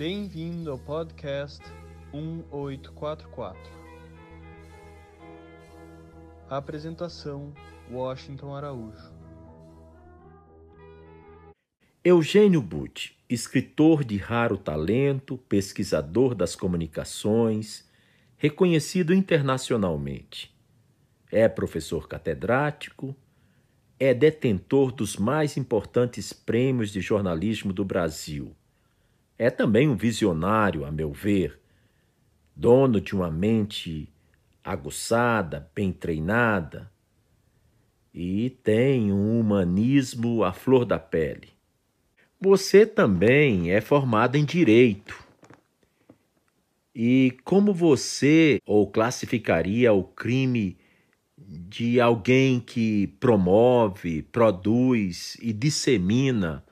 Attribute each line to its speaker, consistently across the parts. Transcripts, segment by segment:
Speaker 1: Bem-vindo ao podcast 1844. Apresentação: Washington Araújo.
Speaker 2: Eugênio Butti, escritor de raro talento, pesquisador das comunicações, reconhecido internacionalmente. É professor catedrático, é detentor dos mais importantes prêmios de jornalismo do Brasil. É também um visionário, a meu ver, dono de uma mente aguçada, bem treinada, e tem um humanismo à flor da pele. Você também é formado em direito. E como você ou classificaria o crime de alguém que promove, produz e dissemina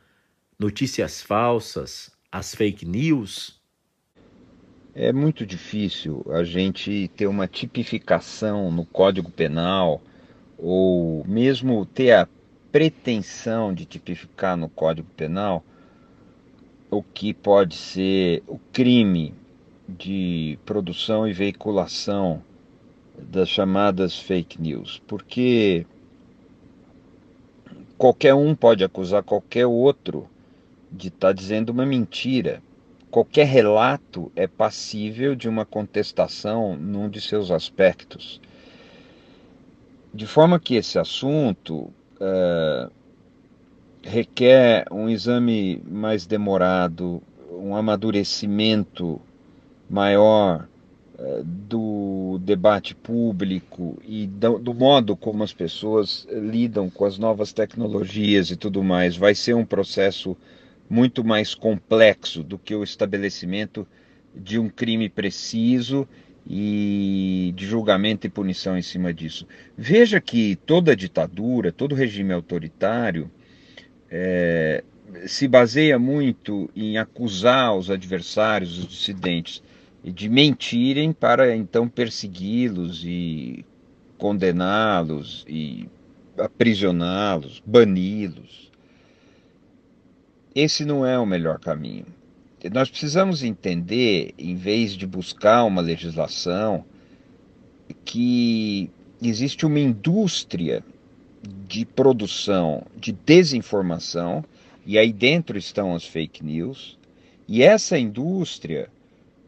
Speaker 2: notícias falsas, as fake news?
Speaker 3: É muito difícil a gente ter uma tipificação no Código Penal ou mesmo ter a pretensão de tipificar no Código Penal o que pode ser o crime de produção e veiculação das chamadas fake news, porque qualquer um pode acusar qualquer outro de estar tá dizendo uma mentira. Qualquer relato é passível de uma contestação num de seus aspectos. De forma que esse assunto uh, requer um exame mais demorado, um amadurecimento maior uh, do debate público e do, do, modo como as pessoas lidam com as novas tecnologias e tudo mais. Vai ser um processo muito mais complexo do que o estabelecimento de um crime preciso e de julgamento e punição em cima disso. Veja que toda ditadura, todo regime autoritário é, se baseia muito em acusar os adversários, os dissidentes, de mentirem para então persegui-los e condená-los e aprisioná-los, bani-los. Esse não é o melhor caminho nós precisamos entender, em vez de buscar uma legislação, que existe uma indústria de produção de desinformação, e aí dentro estão as fake news, e essa indústria,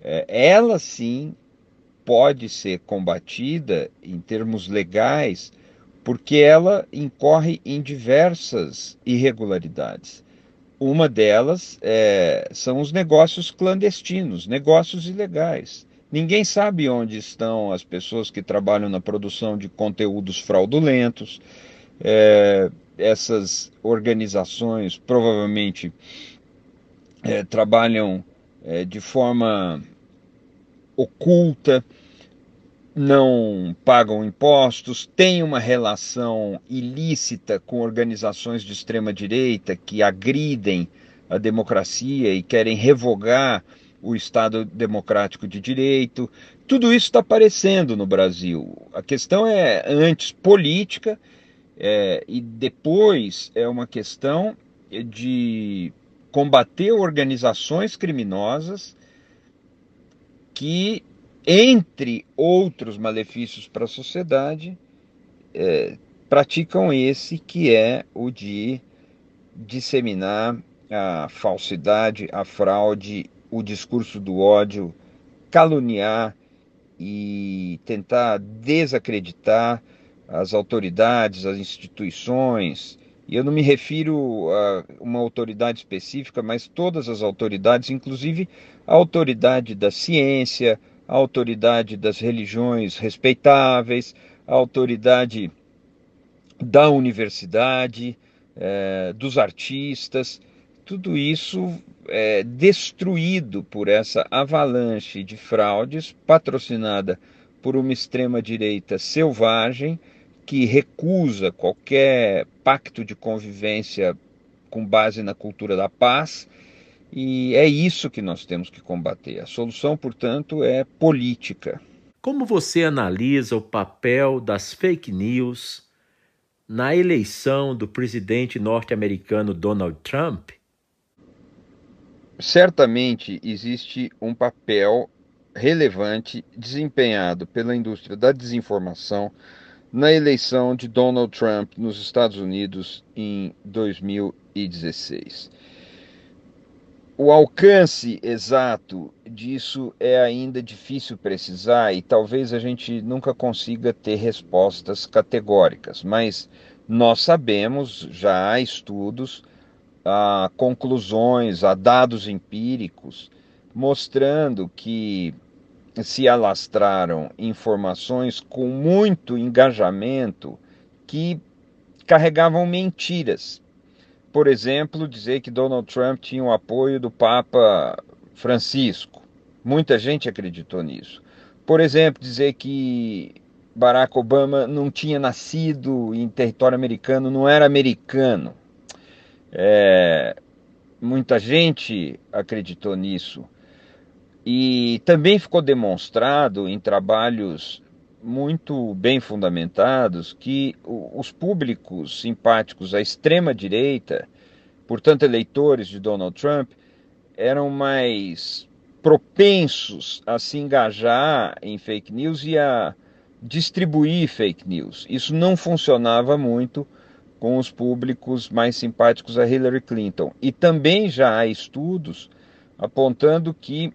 Speaker 3: é, ela sim pode ser combatida em termos legais, porque ela incorre em diversas irregularidades. Uma delas é, são os negócios clandestinos, negócios ilegais. Ninguém sabe onde estão as pessoas que trabalham na produção de conteúdos fraudulentos. É, essas organizações provavelmente é, trabalham é, de forma oculta não pagam impostos, têm uma relação ilícita com organizações de extrema direita que agridem a democracia e querem revogar o Estado democrático de direito. Tudo isso está aparecendo no Brasil. A questão é antes política é, e depois é uma questão de combater organizações criminosas que entre outros malefícios para a sociedade, é, praticam esse que é o de disseminar a falsidade, a fraude, o discurso do ódio, caluniar e tentar desacreditar as autoridades, as instituições. E eu não me refiro a uma autoridade específica, mas todas as autoridades, inclusive a autoridade da ciência, a autoridade das religiões respeitáveis, a autoridade da universidade, é, dos artistas, tudo isso é destruído por essa avalanche de fraudes patrocinada por uma extrema-direita selvagem que recusa qualquer pacto de convivência com base na cultura da paz e é isso que nós temos que combater. A solução, portanto, é política.
Speaker 2: Como você analisa o papel das fake news na eleição do presidente norte-americano Donald Trump?
Speaker 3: certamente existe um papel relevante desempenhado pela indústria da desinformação na eleição de Donald Trump nos Estados Unidos em 2016. O alcance exato disso é ainda difícil precisar e talvez a gente nunca consiga ter respostas categóricas, mas nós sabemos, já há estudos, há conclusões, há dados empíricos mostrando que se alastraram informações com muito engajamento que carregavam mentiras. Por exemplo, dizer que Donald Trump tinha o apoio do Papa Francisco. Muita gente acreditou nisso. Por exemplo, dizer que Barack Obama não tinha nascido em território americano, não era americano. É, muita gente acreditou nisso. E também ficou demonstrado em trabalhos muito bem fundamentados que os públicos simpáticos à extrema-direita, portanto eleitores de Donald Trump, eram mais propensos a se engajar em fake news e a distribuir fake news. Isso não funcionava muito com os públicos mais simpáticos a Hillary Clinton. E também já há estudos apontando que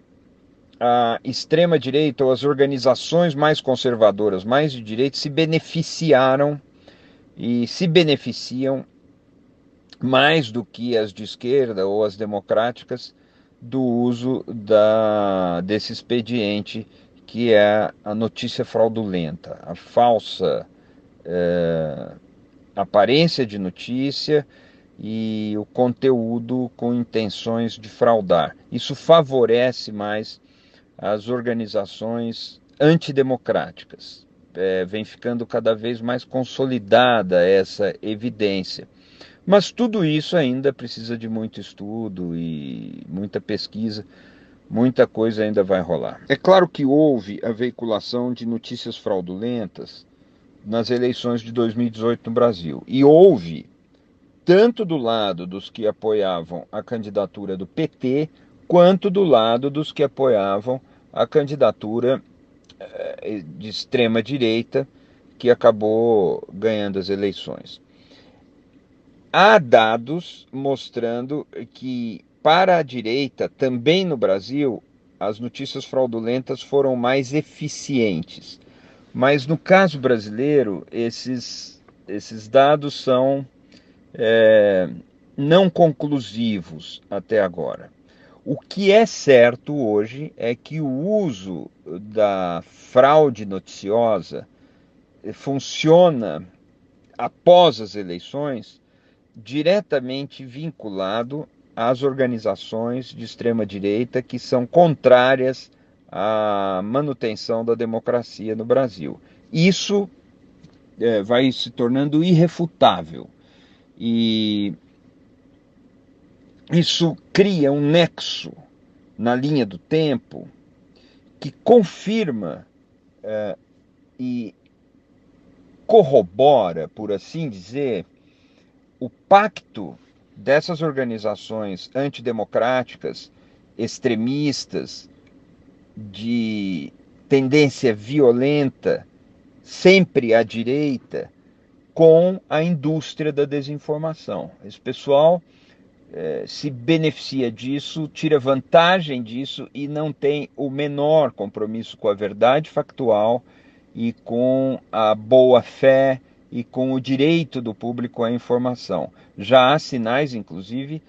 Speaker 3: a extrema-direita ou as organizações mais conservadoras, mais de direita, se beneficiaram e se beneficiam mais do que as de esquerda ou as democráticas do uso da, desse expediente que é a notícia fraudulenta, a falsa é, aparência de notícia e o conteúdo com intenções de fraudar. Isso favorece mais as organizações antidemocráticas. É, vem ficando cada vez mais consolidada essa evidência. Mas tudo isso ainda precisa de muito estudo e muita pesquisa, muita coisa ainda vai rolar. É claro que houve a veiculação de notícias fraudulentas nas eleições de 2018 no Brasil. E houve, tanto do lado dos que apoiavam a candidatura do PT, quanto do lado dos que apoiavam a candidatura eh, de extrema direita que acabou ganhando as eleições. Há dados mostrando que para a direita, também no Brasil, as notícias fraudulentas foram mais eficientes. Mas no caso brasileiro, esses, esses dados são é, não conclusivos até agora. O que é certo hoje é que o uso da fraude noticiosa funciona após as eleições diretamente vinculado às organizações de extrema direita que são contrárias à manutenção da democracia no Brasil. Isso é, vai se tornando irrefutável e isso cria um nexo na linha do tempo que confirma é, e corrobora, por assim dizer, o pacto dessas organizações antidemocráticas, extremistas, de tendência violenta, sempre à direita, com a indústria da desinformação. Esse pessoal é, se beneficia disso, tira vantagem disso e não tem o menor compromisso com a verdade factual e com a boa fé e com o direito do público à informação. Já há sinais, inclusive,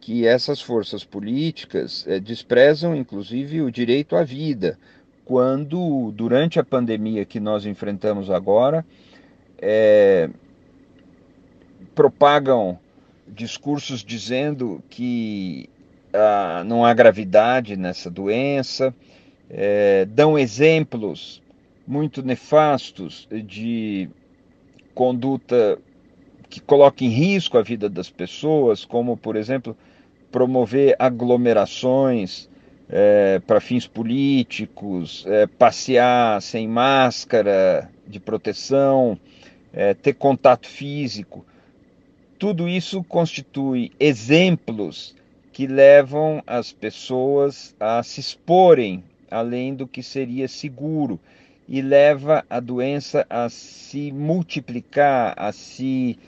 Speaker 3: que essas forças políticas é, desprezam, inclusive, o direito à vida, quando, durante a pandemia que nós enfrentamos agora, é, propagam discursos dizendo que ah, não há gravidade nessa doença, é, dão exemplos muito nefastos de conduta que coloca em risco a vida das pessoas, como, por exemplo, promover aglomerações é, para fins políticos, é, passear sem máscara de proteção, é, ter contato físico tudo isso constitui exemplos que levam as pessoas a se exporem além do que seria seguro e leva a doença a se multiplicar, a se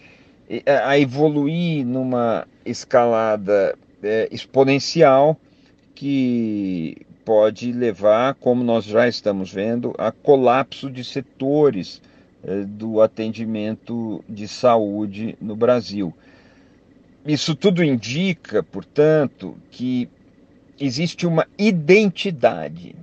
Speaker 3: a evoluir numa escalada é, exponencial que pode levar, como nós já estamos vendo, a colapso de setores do atendimento de saúde no Brasil. Isso tudo indica, portanto, que existe uma identidade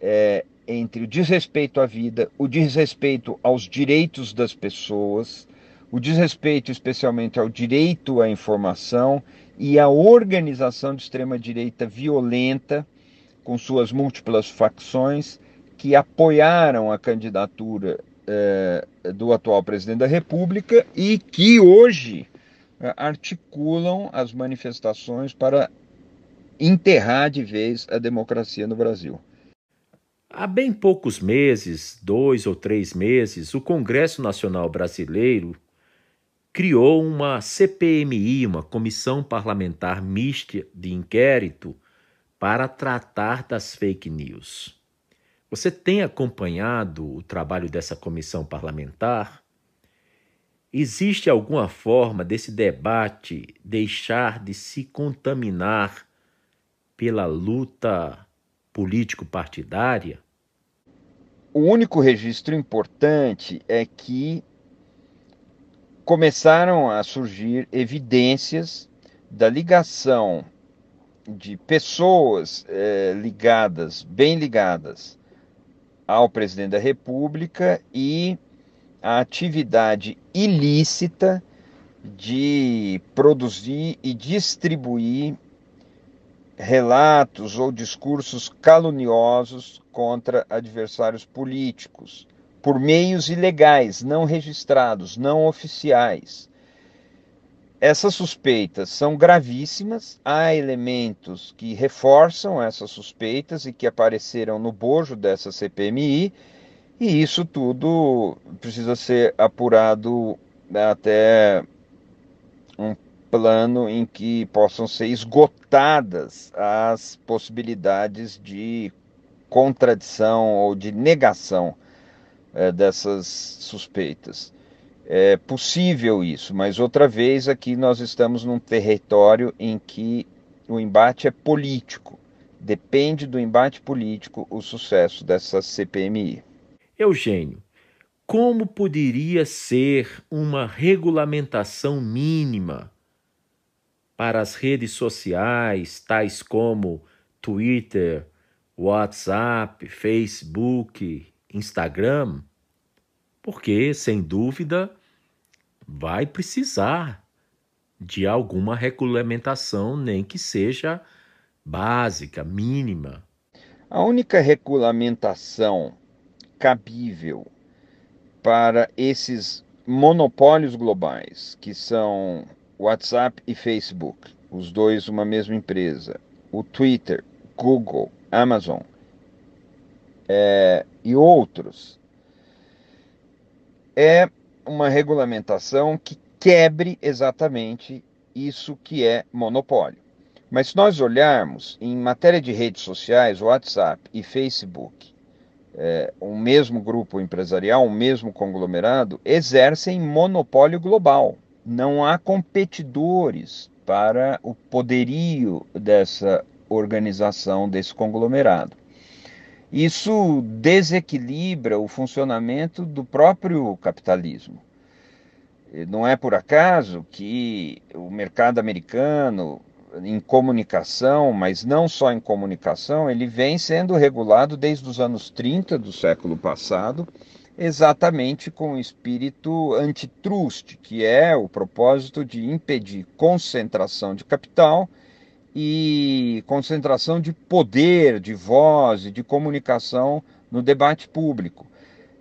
Speaker 3: é, entre o desrespeito à vida, o desrespeito aos direitos das pessoas, o desrespeito especialmente ao direito à informação e a organização de extrema-direita violenta, com suas múltiplas facções, que apoiaram a candidatura eh, do atual presidente da República e que hoje eh, articulam as manifestações para enterrar de vez a democracia no Brasil.
Speaker 2: Há bem poucos meses, dois ou três meses, o Congresso Nacional Brasileiro criou uma CPMI, uma Comissão Parlamentar Mista de Inquérito, para tratar das fake news. Você tem acompanhado o trabalho dessa comissão parlamentar? Existe alguma forma desse debate deixar de se contaminar pela luta político-partidária?
Speaker 3: O único registro importante é que começaram a surgir evidências da ligação de pessoas é, ligadas, bem ligadas ao presidente da República e a atividade ilícita de produzir e distribuir relatos ou discursos caluniosos contra adversários políticos por meios ilegais, não registrados, não oficiais. Essas suspeitas são gravíssimas, há elementos que reforçam essas suspeitas e que apareceram no bojo dessa CPMI, e isso tudo precisa ser apurado até um plano em que possam ser esgotadas as possibilidades de contradição ou de negação é, dessas suspeitas. É possível isso, mas outra vez aqui nós estamos num território em que o embate é político. Depende do embate político o sucesso dessa CPMI.
Speaker 2: Eugênio, como poderia ser uma regulamentação mínima para as redes sociais, tais como Twitter, WhatsApp, Facebook, Instagram, porque, sem dúvida, vai precisar de alguma regulamentação, nem que seja básica, mínima.
Speaker 3: A única regulamentação cabível para esses monopólios globais, que são WhatsApp e Facebook, os dois uma mesma empresa, o Twitter, Google, Amazon, é, e outros, é uma regulamentação que quebre exatamente isso que é monopólio. Mas se nós olharmos em matéria de redes sociais, WhatsApp e Facebook, é, um mesmo grupo empresarial, um mesmo conglomerado, exercem monopólio global. Não há competidores para o poderio dessa organização, desse conglomerado. Isso desequilibra o funcionamento do próprio capitalismo. Não é por acaso que o mercado americano, em comunicação, mas não só em comunicação, ele vem sendo regulado desde os anos 30 do século passado, exatamente com o espírito antitrust, que é o propósito de impedir concentração de capital e concentração de poder, de voz e de comunicação no debate público.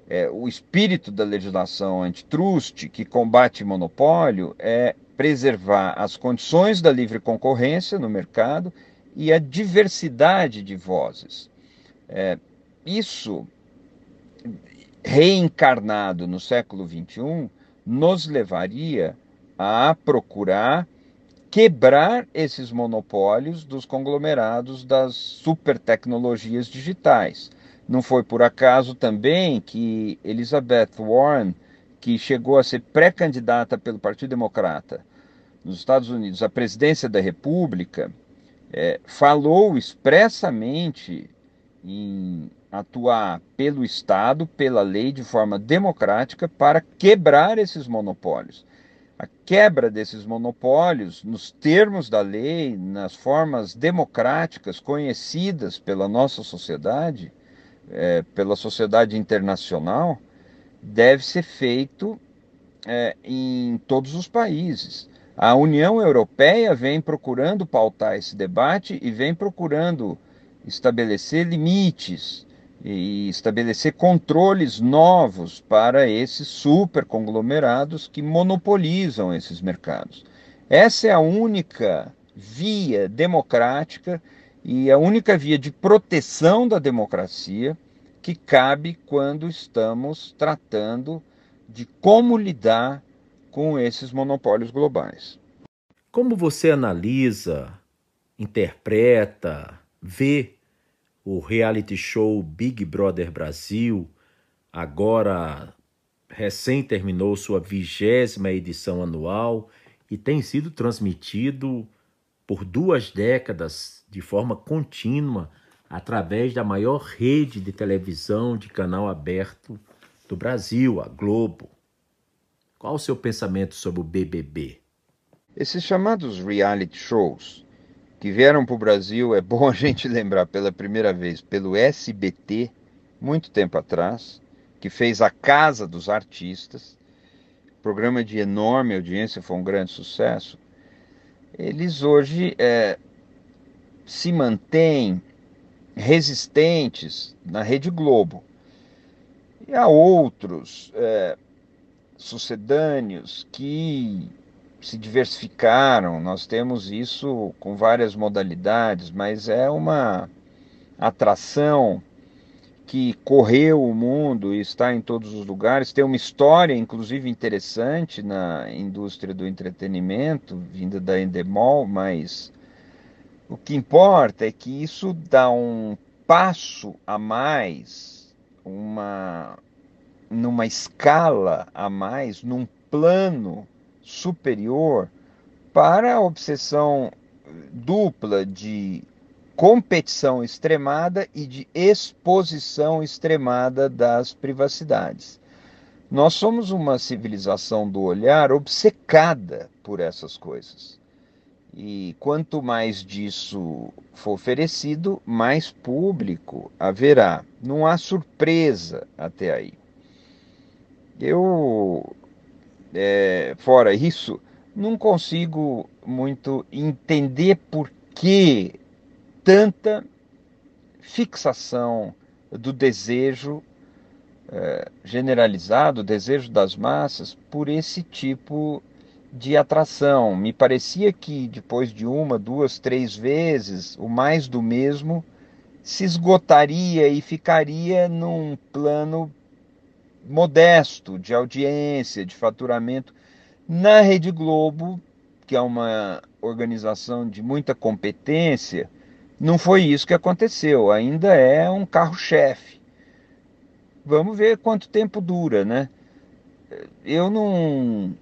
Speaker 3: É, o espírito da legislação antitrust, que combate monopólio, é preservar as condições da livre concorrência no mercado e a diversidade de vozes. É, isso, reencarnado no século XXI, nos levaria a procurar quebrar esses monopólios dos conglomerados das super tecnologias digitais. Não foi por acaso também que Elizabeth Warren, que chegou a ser pré-candidata pelo Partido Democrata nos Estados Unidos à presidência da República, é, falou expressamente em atuar pelo Estado, pela lei, de forma democrática, para quebrar esses monopólios a quebra desses monopólios nos termos da lei, nas formas democráticas conhecidas pela nossa sociedade, é, pela sociedade internacional, deve ser feito é, em todos os países. A União Europeia vem procurando pautar esse debate e vem procurando estabelecer limites e estabelecer controles novos para esses super conglomerados que monopolizam esses mercados. Essa é a única via democrática e a única via de proteção da democracia que cabe quando estamos tratando de como lidar com esses monopólios globais.
Speaker 2: Como você analisa, interpreta, vê o reality show Big Brother Brasil, agora recém terminou sua vigésima edição anual e tem sido transmitido por duas décadas de forma contínua através da maior rede de televisão de canal aberto do Brasil, a Globo. Qual o seu pensamento sobre o BBB?
Speaker 3: Esses chamados reality shows que vieram para o Brasil, é bom a gente lembrar pela primeira vez, pelo SBT, muito tempo atrás, que fez A Casa dos Artistas, programa de enorme audiência, foi um grande sucesso. Eles hoje é, se mantêm resistentes na Rede Globo. E há outros é, sucedâneos que se diversificaram, nós temos isso com várias modalidades, mas é uma atração que correu o mundo e está em todos os lugares. Tem uma história, inclusive, interessante na indústria do entretenimento, vinda da Endemol, mas o que importa é que isso dá um passo a mais, uma numa escala a mais, num plano superior para a obsessão dupla de competição extremada e de exposição extremada das privacidades. Nós somos uma civilização do olhar obcecada por essas coisas. E quanto mais disso for oferecido, mais público haverá. Não há surpresa até aí. Eu é, fora isso, não consigo muito entender por que tanta fixação do desejo é, generalizado, o desejo das massas, por esse tipo de atração. Me parecia que depois de uma, duas, três vezes, o mais do mesmo se esgotaria e ficaria num plano modesto de audiência, de faturamento. Na Rede Globo, que é uma organização de muita competência, não foi isso que aconteceu. Ainda é um carro-chefe. Vamos ver quanto tempo dura, né? Eu não,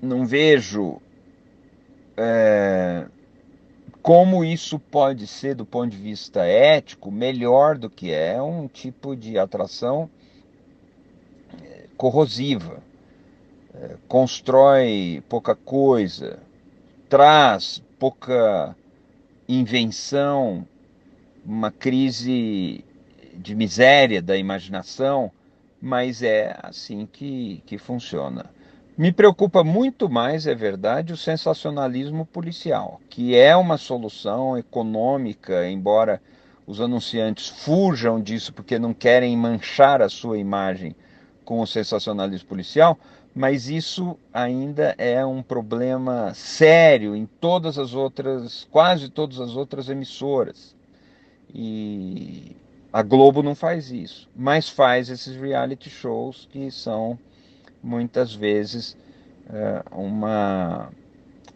Speaker 3: não vejo é, como isso pode ser, do ponto de vista ético, melhor do que é um tipo de atração corrosiva, é, constrói pouca coisa, traz pouca invenção, uma crise de miséria da imaginação, mas é assim que, que funciona. Me preocupa muito mais, é verdade, o sensacionalismo policial, que é uma solução econômica, embora os anunciantes fujam disso porque não querem manchar a sua imagem com o sensacionalismo policial, mas isso ainda é um problema sério em todas as outras, quase todas as outras emissoras. E a Globo não faz isso, mas faz esses reality shows que são muitas vezes é, uma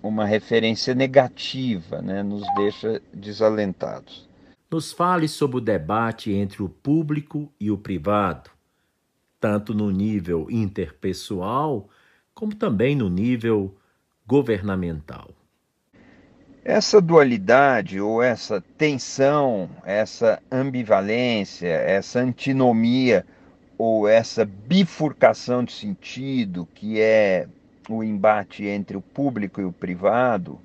Speaker 3: uma referência negativa, né? nos deixa desalentados.
Speaker 2: Nos fale sobre o debate entre o público e o privado, tanto no nível interpessoal, como também no nível governamental.
Speaker 3: Essa dualidade ou essa tensão, essa ambivalência, essa antinomia ou essa bifurcação de sentido que é o embate entre o público e o privado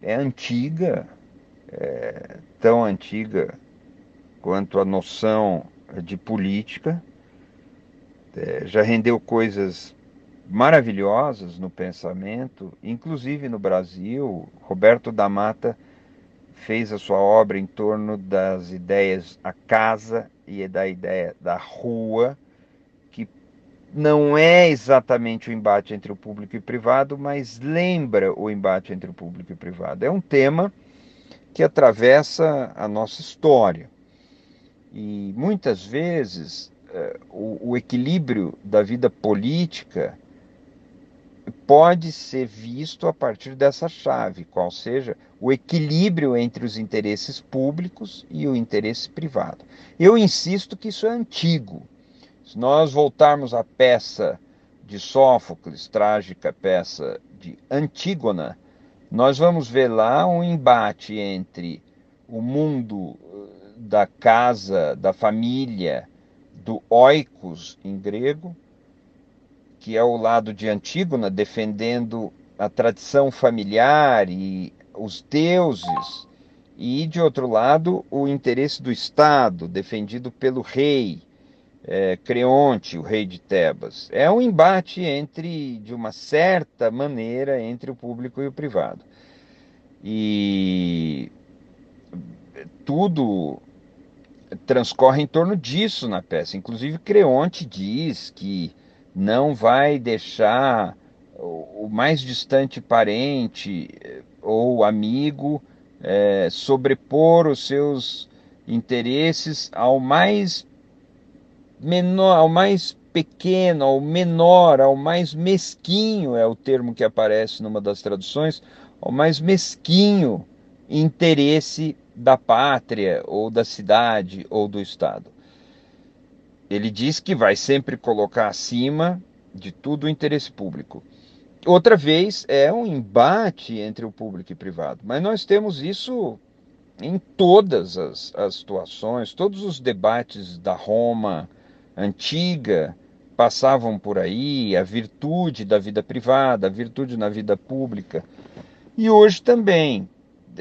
Speaker 3: é antiga, é tão antiga quanto a noção de política, é, já rendeu coisas maravilhosas no pensamento, inclusive no Brasil. Roberto da Mata fez a sua obra em torno das ideias a casa e da ideia da rua, que não é exatamente o embate entre o público e o privado, mas lembra o embate entre o público e o privado. É um tema que atravessa a nossa história. E muitas vezes o, o equilíbrio da vida política pode ser visto a partir dessa chave, qual seja o equilíbrio entre os interesses públicos e o interesse privado. Eu insisto que isso é antigo. Se nós voltarmos à peça de Sófocles, trágica peça de Antígona, nós vamos ver lá um embate entre o mundo eh, da casa, da família, do oikos em grego, que é o lado de Antígona, defendendo a tradição familiar e os deuses, e de outro lado, o interesse do Estado, defendido pelo rei é, Creonte, o rei de Tebas. É um embate entre, de uma certa maneira, entre o público e o privado. E tudo transcorre em torno disso na peça. Inclusive, Creonte diz que não vai deixar o mais distante parente eh, ou amigo é, sobrepor os seus interesses ao mais menor, ao mais pequeno, ao menor, ao mais mesquinho é o termo que aparece numa das traduções, ao mais mesquinho interesse da pátria ou da cidade ou do estado. Ele diz que vai sempre colocar acima de tudo o interesse público. Outra vez é um embate entre o público e o privado, mas nós temos isso em todas as, as situações, todos os debates da Roma antiga passavam por aí, a virtude da vida privada, a virtude na vida pública. E hoje também,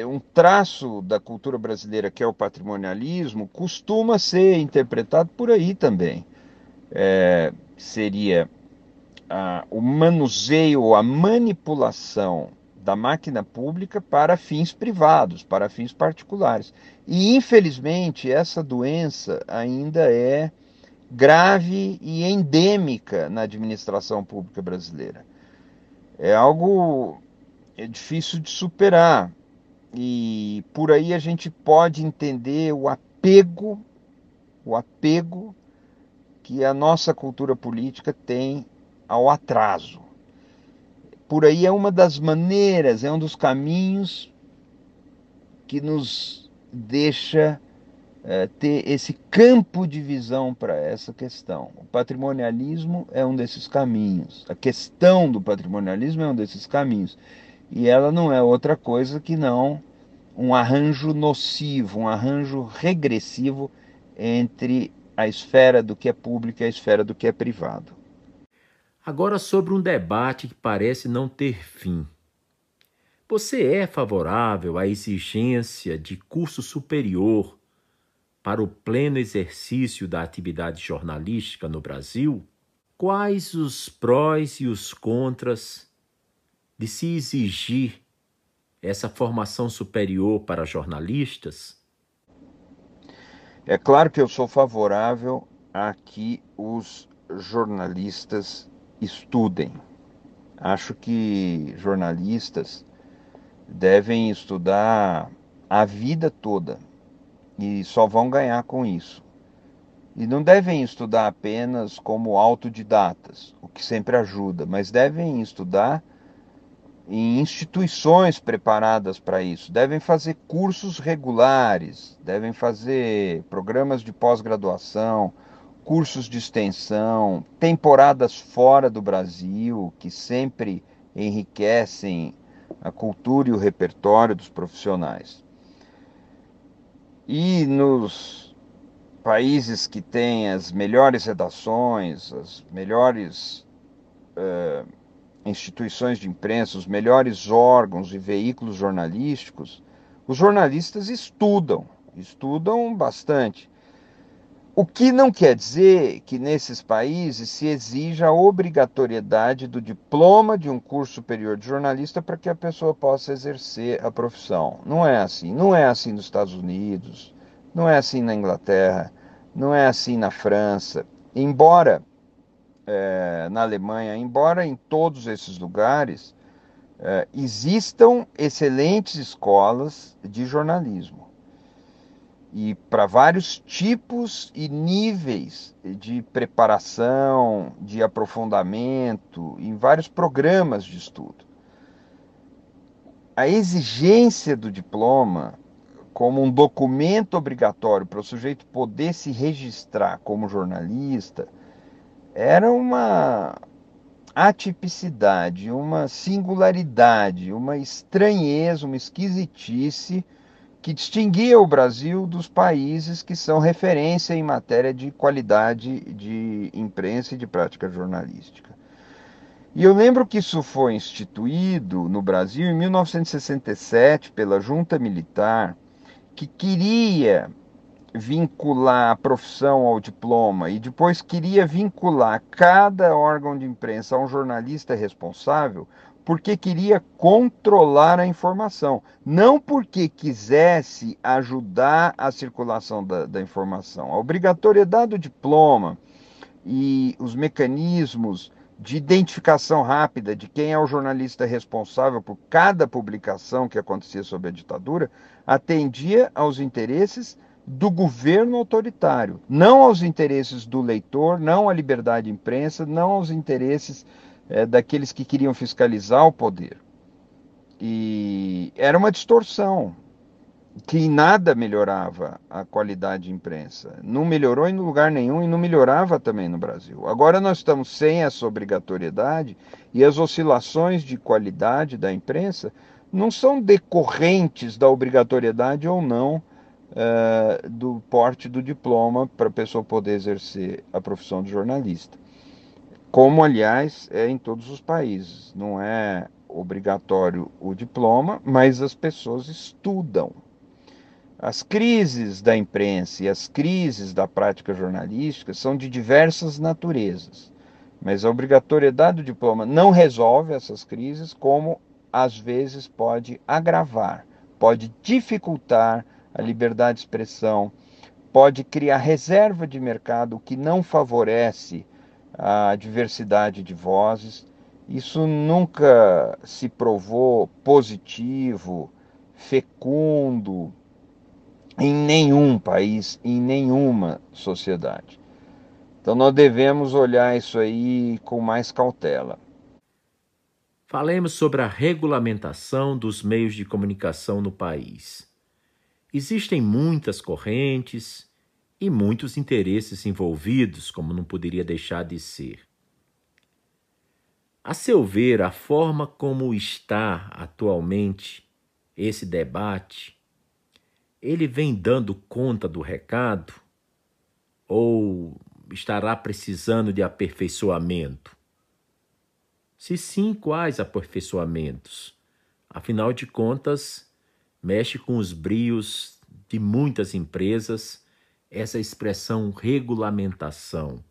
Speaker 3: um traço da cultura brasileira que é o patrimonialismo costuma ser interpretado por aí também. É, seria a, o manuseio, a manipulação da máquina pública para fins privados, para fins particulares. E, infelizmente, essa doença ainda é grave e endêmica na administração pública brasileira. É algo é difícil de superar. E por aí a gente pode entender o apego, o apego que a nossa cultura política tem ao atraso. Por aí é uma das maneiras, é um dos caminhos que nos deixa é, ter esse campo de visão para essa questão. O patrimonialismo é um desses caminhos, a questão do patrimonialismo é um desses caminhos. E ela não é outra coisa que não um arranjo nocivo, um arranjo regressivo entre a esfera do que é público e a esfera do que é privado.
Speaker 2: Agora, sobre um debate que parece não ter fim. Você é favorável à exigência de curso superior para o pleno exercício da atividade jornalística no Brasil? Quais os prós e os contras de se exigir essa formação superior para jornalistas?
Speaker 3: É claro que eu sou favorável a que os jornalistas estudem. Acho que jornalistas devem estudar a vida toda e só vão ganhar com isso. E não devem estudar apenas como autodidatas, o que sempre ajuda, mas devem estudar em instituições preparadas para isso, devem fazer cursos regulares, devem fazer programas de pós-graduação, cursos de extensão, temporadas fora do Brasil, que sempre enriquecem a cultura e o repertório dos profissionais. E nos países que têm as melhores redações, as melhores uh, instituições de imprensa, os melhores órgãos e veículos jornalísticos, os jornalistas estudam, estudam bastante. O que não quer dizer que nesses países se exija a obrigatoriedade do diploma de um curso superior de jornalista para que a pessoa possa exercer a profissão. Não é assim. Não é assim nos Estados Unidos, não é assim na Inglaterra, não é assim na França. Embora é, na Alemanha, embora em todos esses lugares é, existam excelentes escolas de jornalismo e para vários tipos e níveis de preparação, de aprofundamento, em vários programas de estudo. A exigência do diploma como um documento obrigatório para o sujeito poder se registrar como jornalista era uma atipicidade, uma singularidade, uma estranheza, uma esquisitice que distinguia o Brasil dos países que são referência em matéria de qualidade de imprensa e de prática jornalística. E eu lembro que isso foi instituído no Brasil em 1967 pela junta militar, que queria vincular a profissão ao diploma e depois queria vincular cada órgão de imprensa a um jornalista responsável, porque queria controlar a informação, não porque quisesse ajudar a circulação da, da informação. A obrigatoriedade do diploma e os mecanismos de identificação rápida de quem é o jornalista responsável por cada publicação que acontecia sob a ditadura atendia aos interesses do governo autoritário, não aos interesses do leitor, não à liberdade de imprensa, não aos interesses é, daqueles que queriam fiscalizar o poder. E era uma distorção que em nada melhorava a qualidade de imprensa. Não melhorou em lugar nenhum e não melhorava também no Brasil. Agora nós estamos sem essa obrigatoriedade e as oscilações de qualidade da imprensa não são decorrentes da obrigatoriedade ou não uh, do porte do diploma para a pessoa poder exercer a profissão de jornalista como aliás é em todos os países. Não é obrigatório o diploma, mas as pessoas estudam. As crises da imprensa e as crises da prática jornalística são de diversas naturezas, mas a obrigatoriedade do diploma não resolve essas crises, como às vezes pode agravar, pode dificultar a liberdade de expressão, pode criar reserva de mercado que não favorece a diversidade de vozes. Isso nunca se provou positivo, fecundo em nenhum país, em nenhuma sociedade. Então nós devemos olhar isso aí com mais cautela.
Speaker 2: Falemos sobre a regulamentação dos meios de comunicação no país. Existem muitas correntes, e muitos interesses envolvidos, como não poderia deixar de ser. A seu ver, a forma como está atualmente esse debate, ele vem dando conta do recado ou estará precisando de aperfeiçoamento? Se sim, quais aperfeiçoamentos? Afinal de contas, mexe com os brios de muitas empresas essa expressão regulamentação?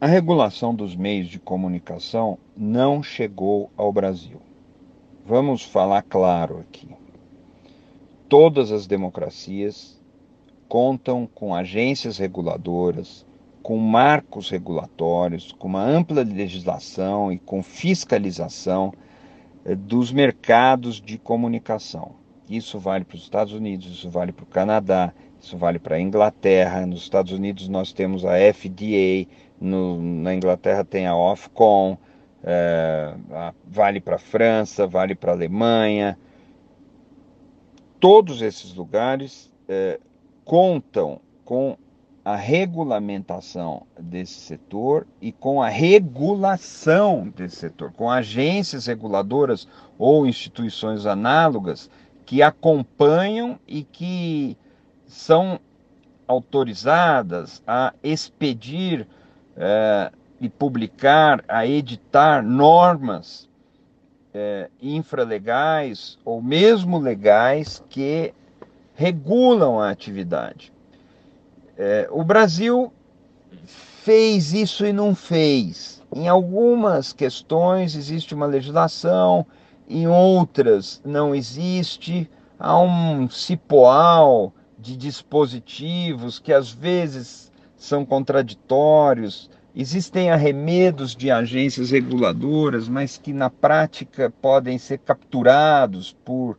Speaker 3: A regulação dos meios de comunicação não chegou ao Brasil. Vamos falar claro aqui. Todas as democracias contam com agências reguladoras, com marcos regulatórios, com uma ampla legislação e com fiscalização eh, dos mercados de comunicação. Isso vale para os Estados Unidos, isso vale para o Canadá, isso vale para a Inglaterra. Nos Estados Unidos nós temos a FDA, no, na Inglaterra tem a Ofcom, é, vale para a França, vale para a Alemanha. Todos esses lugares é, contam com a regulamentação desse setor e com a regulação desse setor, com agências reguladoras ou instituições análogas que acompanham e que são autorizadas a expedir é, e publicar, a editar normas é, infralegais ou mesmo legais que regulam a atividade. É, o Brasil fez isso e não fez. Em algumas questões existe uma legislação, em outras não existe. Há um cipoal de dispositivos que às vezes são contraditórios. Existem arremedos de agências reguladoras, mas que na prática podem ser capturados por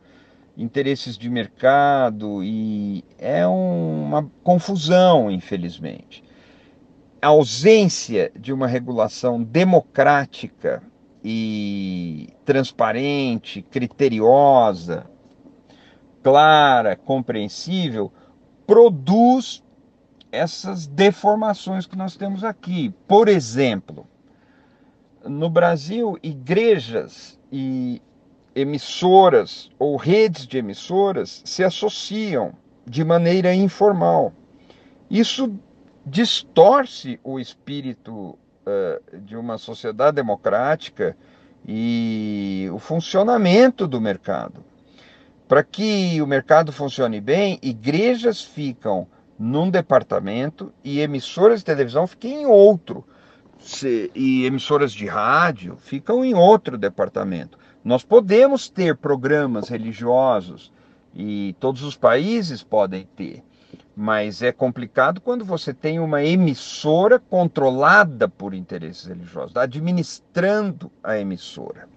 Speaker 3: interesses de mercado e é uma confusão, infelizmente. A ausência de uma regulação democrática e transparente, criteriosa, clara, compreensível, produz essas deformações que nós temos aqui. Por exemplo, no Brasil, igrejas e emissoras ou redes de emissoras se associam de maneira informal. Isso distorce o espírito de uma sociedade democrática e o funcionamento do mercado. Para que o mercado funcione bem, igrejas ficam num departamento e emissoras de televisão ficam em outro. E emissoras de rádio ficam em outro departamento. Nós podemos ter programas religiosos e todos os países podem ter, mas é complicado quando você tem uma emissora controlada por interesses religiosos, administrando a emissora.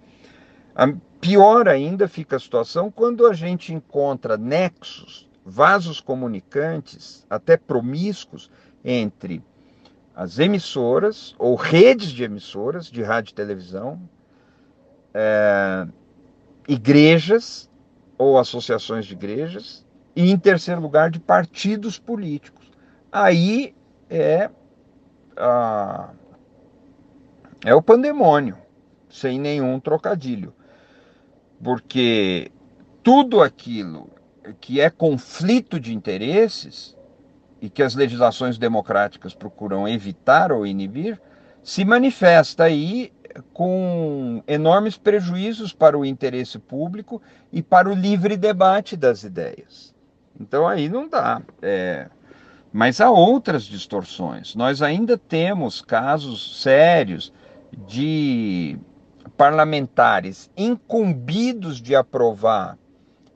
Speaker 3: A pior ainda fica a situação quando a gente encontra nexos, vasos comunicantes, até promíscuos, entre as emissoras ou redes de emissoras de rádio e televisão, é, igrejas ou associações de igrejas, e em terceiro lugar, de partidos políticos. Aí é, a, é o pandemônio, sem nenhum trocadilho. Porque tudo aquilo que é conflito de interesses e que as legislações democráticas procuram evitar ou inibir, se manifesta aí com enormes prejuízos para o interesse público e para o livre debate das ideias. Então aí não dá. É... Mas há outras distorções. Nós ainda temos casos sérios de parlamentares incumbidos de aprovar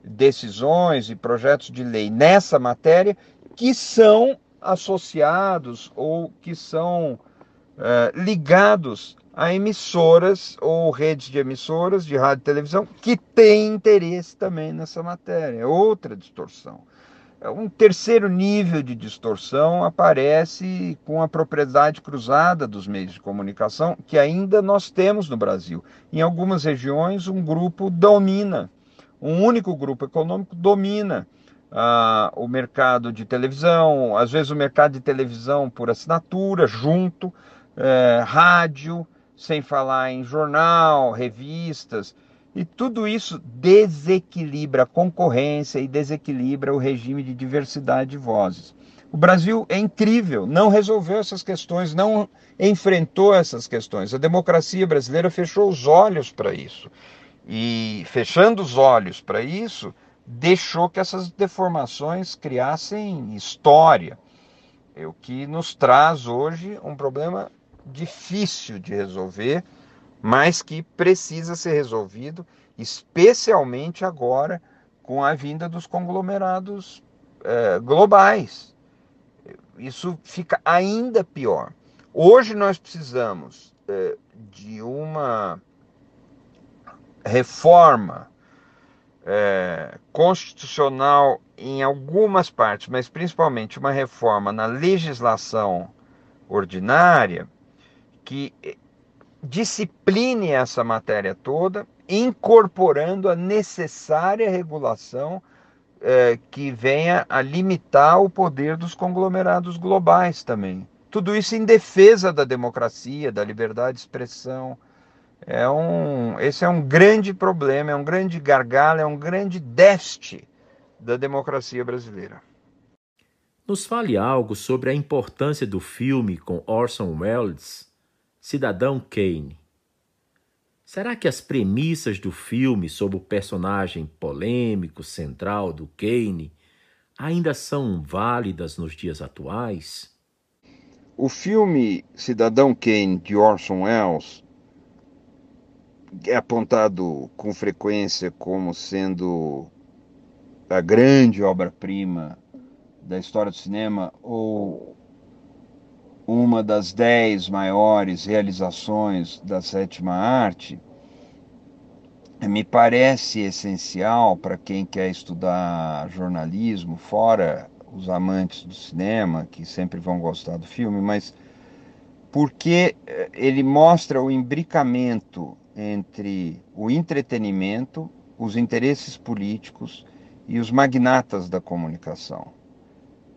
Speaker 3: decisões e projetos de lei nessa matéria que são associados ou que são é, ligados a emissoras ou redes de emissoras de rádio e televisão que têm interesse também nessa matéria. É outra distorção. É um terceiro nível de distorção aparece com a propriedade cruzada dos meios de comunicação, que ainda nós temos no Brasil. Em algumas regiões, um grupo domina, um único grupo econômico domina ah, o mercado de televisão, às vezes o mercado de televisão por assinatura, junto, eh, rádio, sem falar em jornal, revistas, e tudo isso desequilibra a concorrência e desequilibra o regime de diversidade de vozes. O Brasil é incrível, não resolveu essas questões, não enfrentou essas questões. A democracia brasileira fechou os olhos para isso. E fechando os olhos para isso, deixou que essas deformações criassem história. É o que nos traz hoje um problema difícil de resolver, mas que precisa ser resolvido, especialmente agora com a vinda dos conglomerados é, globais. Isso fica ainda pior. Hoje nós precisamos é, de uma reforma é, constitucional em algumas partes, mas principalmente uma reforma na legislação ordinária que discipline essa matéria toda, incorporando a necessária regulação é, que venha a limitar o poder dos conglomerados globais também. Tudo isso em defesa da democracia, da liberdade de expressão. É um, esse é um grande problema, é um grande gargalo, é um grande déficit da democracia brasileira.
Speaker 2: Nos fale algo sobre a importância do filme com Orson Welles, Cidadão Kane. Será que as premissas do filme sobre o personagem polêmico central do Kane ainda são válidas nos dias atuais?
Speaker 3: O filme Cidadão Kane de Orson Welles é apontado com frequência como sendo a grande obra-prima da história do cinema ou uma das dez maiores realizações da sétima arte, me parece essencial para quem quer estudar jornalismo, fora os amantes do cinema, que sempre vão gostar do filme, mas porque eh, ele mostra o imbricamento entre o entretenimento, os interesses políticos e os magnatas da comunicação.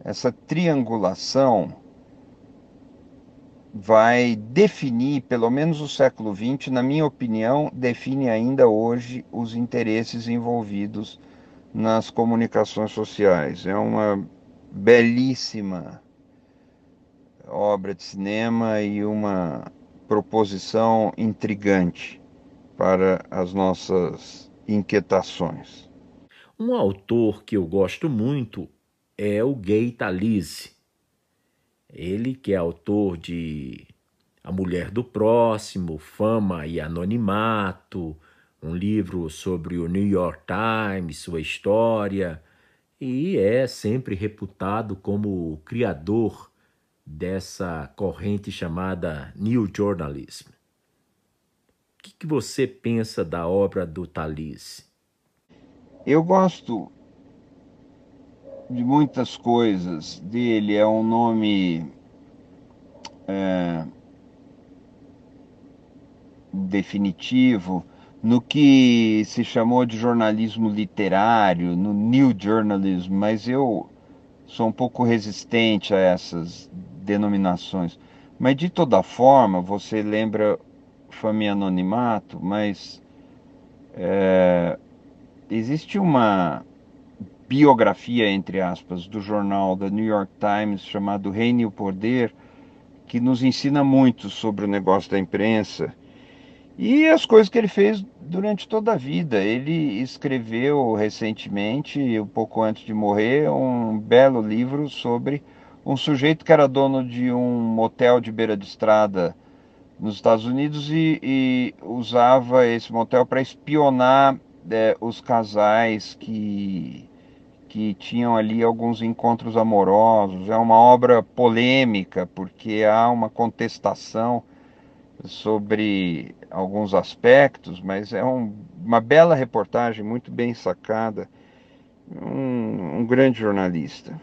Speaker 3: Essa triangulação vai definir, pelo menos o século XX, na minha opinião, define ainda hoje os interesses envolvidos nas comunicações sociais. É uma belíssima obra de cinema e uma proposição intrigante para as nossas inquietações.
Speaker 2: Um autor que eu gosto muito é o Gay Talese. Ele que é autor de A Mulher do Próximo, Fama e Anonimato, um livro sobre o New York Times, sua história, e é sempre reputado como o criador dessa corrente chamada New Journalism. O que, que você pensa da obra do Talise?
Speaker 3: Eu gosto de muitas coisas dele. É um nome é, definitivo no que se chamou de jornalismo literário, no New Journalism, mas eu sou um pouco resistente a essas denominações. Mas de toda forma, você lembra Família Anonimato, mas é, existe uma biografia, entre aspas, do jornal da New York Times chamado Reino e o Poder, que nos ensina muito sobre o negócio da imprensa e as coisas que ele fez durante toda a vida. Ele escreveu recentemente, um pouco antes de morrer, um belo livro sobre um sujeito que era dono de um motel de beira de estrada nos Estados Unidos e, e usava esse motel para espionar é, os casais que que tinham ali alguns encontros amorosos. É uma obra polêmica, porque há uma contestação sobre alguns aspectos, mas é um, uma bela reportagem, muito bem sacada. Um, um grande jornalista.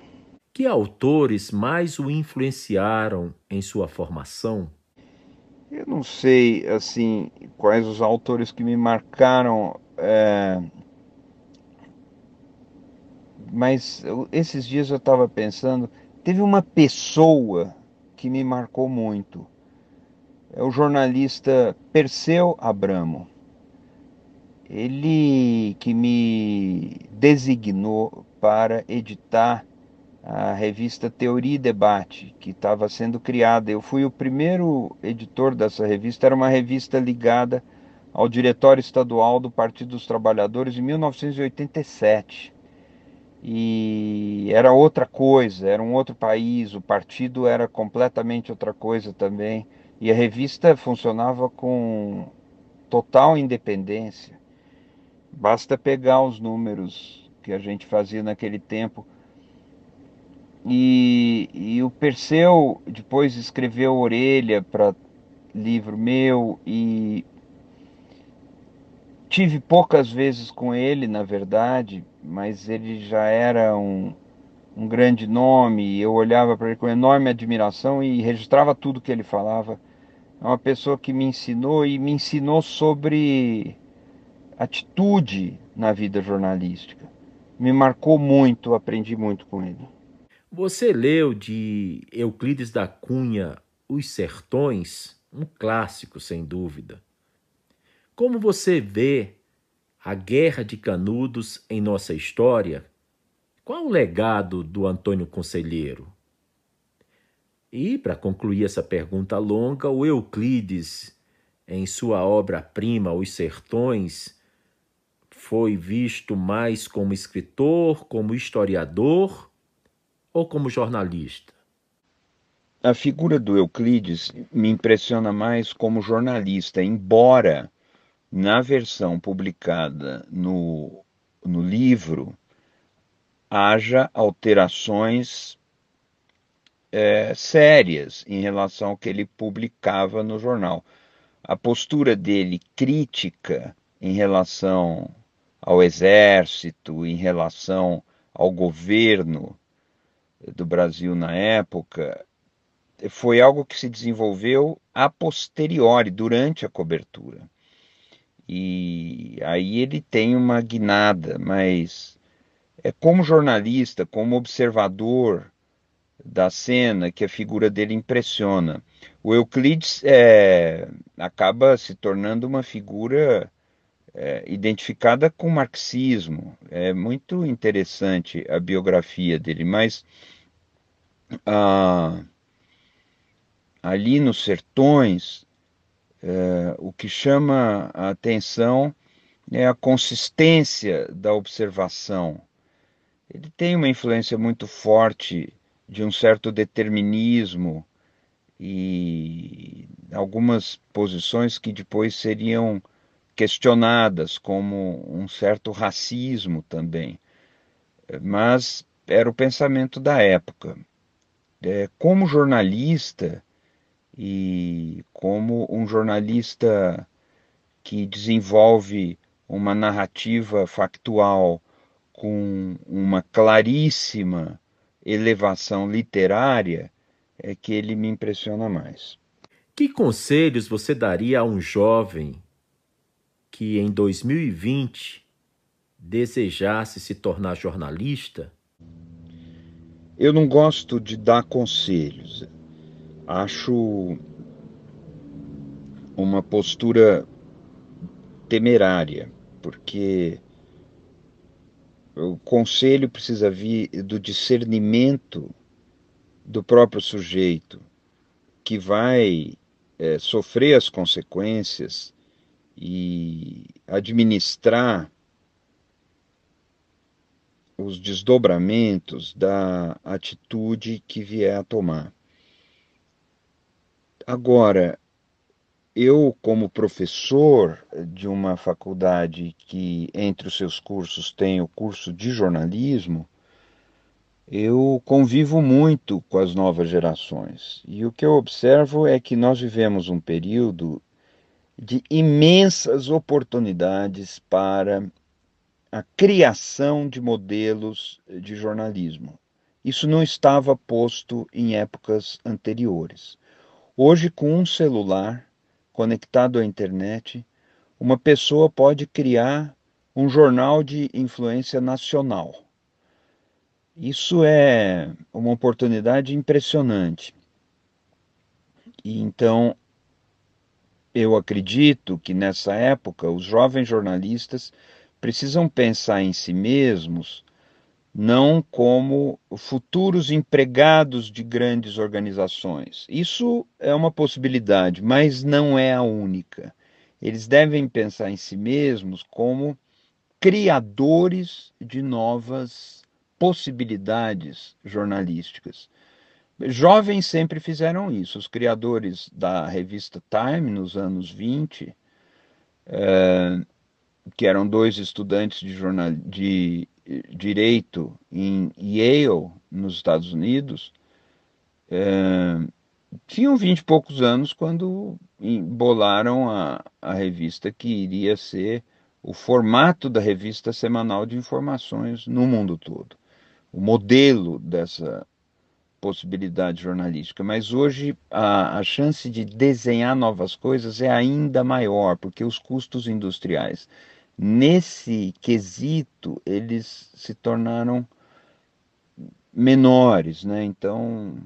Speaker 2: Que autores mais o influenciaram em sua formação?
Speaker 3: Eu não sei, assim, quais os autores que me marcaram. É mas esses dias eu estava pensando, teve uma pessoa que me marcou muito. É o jornalista Perseu Abramo. Ele que me designou para editar a revista Teoria e Debate, que estava sendo criada. Eu fui o primeiro editor dessa revista, era uma revista ligada ao Diretório Estadual do Partido dos Trabalhadores em 1987 e era outra coisa, era um outro país, o partido era completamente outra coisa também. E a revista funcionava com total independência. Basta pegar os números que a gente fazia naquele tempo. E, e o Perseu depois escreveu Orelha para livro meu e tive poucas vezes com ele, na verdade, mas ele já era um, um grande nome. Eu olhava para ele com enorme admiração e registrava tudo que ele falava. é uma pessoa que me ensinou e me ensinou sobre atitude na vida jornalística. Me marcou muito, aprendi muito com ele.
Speaker 2: Você leu de Euclides da Cunha Os Sertões, um clássico sem dúvida. Como você vê a Guerra de Canudos em nossa história? Qual o legado do Antônio Conselheiro? E, para concluir essa pergunta longa, o Euclides, em sua obra-prima Os Sertões, foi visto mais como escritor, como historiador ou como jornalista?
Speaker 3: A figura do Euclides me impressiona mais como jornalista, embora na versão publicada no, no livro haja alterações é, sérias em relação ao que ele publicava no jornal. A postura dele crítica em relação ao exército, em relação ao governo do Brasil na época, foi algo que se desenvolveu a posteriori, durante a cobertura. E aí ele tem uma guinada, mas é como jornalista, como observador da cena que a figura dele impressiona. O Euclides é, acaba se tornando uma figura é, identificada com o marxismo. É muito interessante a biografia dele, mas ah, ali nos sertões, é, o que chama a atenção é a consistência da observação. Ele tem uma influência muito forte de um certo determinismo e algumas posições que depois seriam questionadas como um certo racismo também. Mas era o pensamento da época. É, como jornalista e como um jornalista que desenvolve uma narrativa factual com uma claríssima elevação literária, é que ele me impressiona mais.
Speaker 2: Que conselhos você daria a um jovem que em 2020 desejasse se tornar jornalista?
Speaker 3: Eu não gosto de dar conselhos. Acho uma postura temerária, porque o conselho precisa vir do discernimento do próprio sujeito, que vai é, sofrer as consequências e administrar os desdobramentos da atitude que vier a tomar. Agora, eu, como professor de uma faculdade que, entre os seus cursos, tem o curso de jornalismo, eu convivo muito com as novas gerações. E o que eu observo é que nós vivemos um período de imensas oportunidades para a criação de modelos de jornalismo. Isso não estava posto em épocas anteriores. Hoje, com um celular, conectado à internet, uma pessoa pode criar um jornal de influência nacional. Isso é uma oportunidade impressionante. E então, eu acredito que nessa época os jovens jornalistas precisam pensar em si mesmos não como futuros empregados de grandes organizações. Isso é uma possibilidade, mas não é a única. Eles devem pensar em si mesmos como criadores de novas possibilidades jornalísticas. Jovens sempre fizeram isso. Os criadores da revista Time, nos anos 20, é, que eram dois estudantes de, jornal, de direito em Yale, nos Estados Unidos, é, tinham vinte e poucos anos quando bolaram a, a revista que iria ser o formato da revista semanal de informações no mundo todo. O modelo dessa possibilidade jornalística, mas hoje a, a chance de desenhar novas coisas é ainda maior, porque os custos industriais nesse quesito eles se tornaram menores, né? Então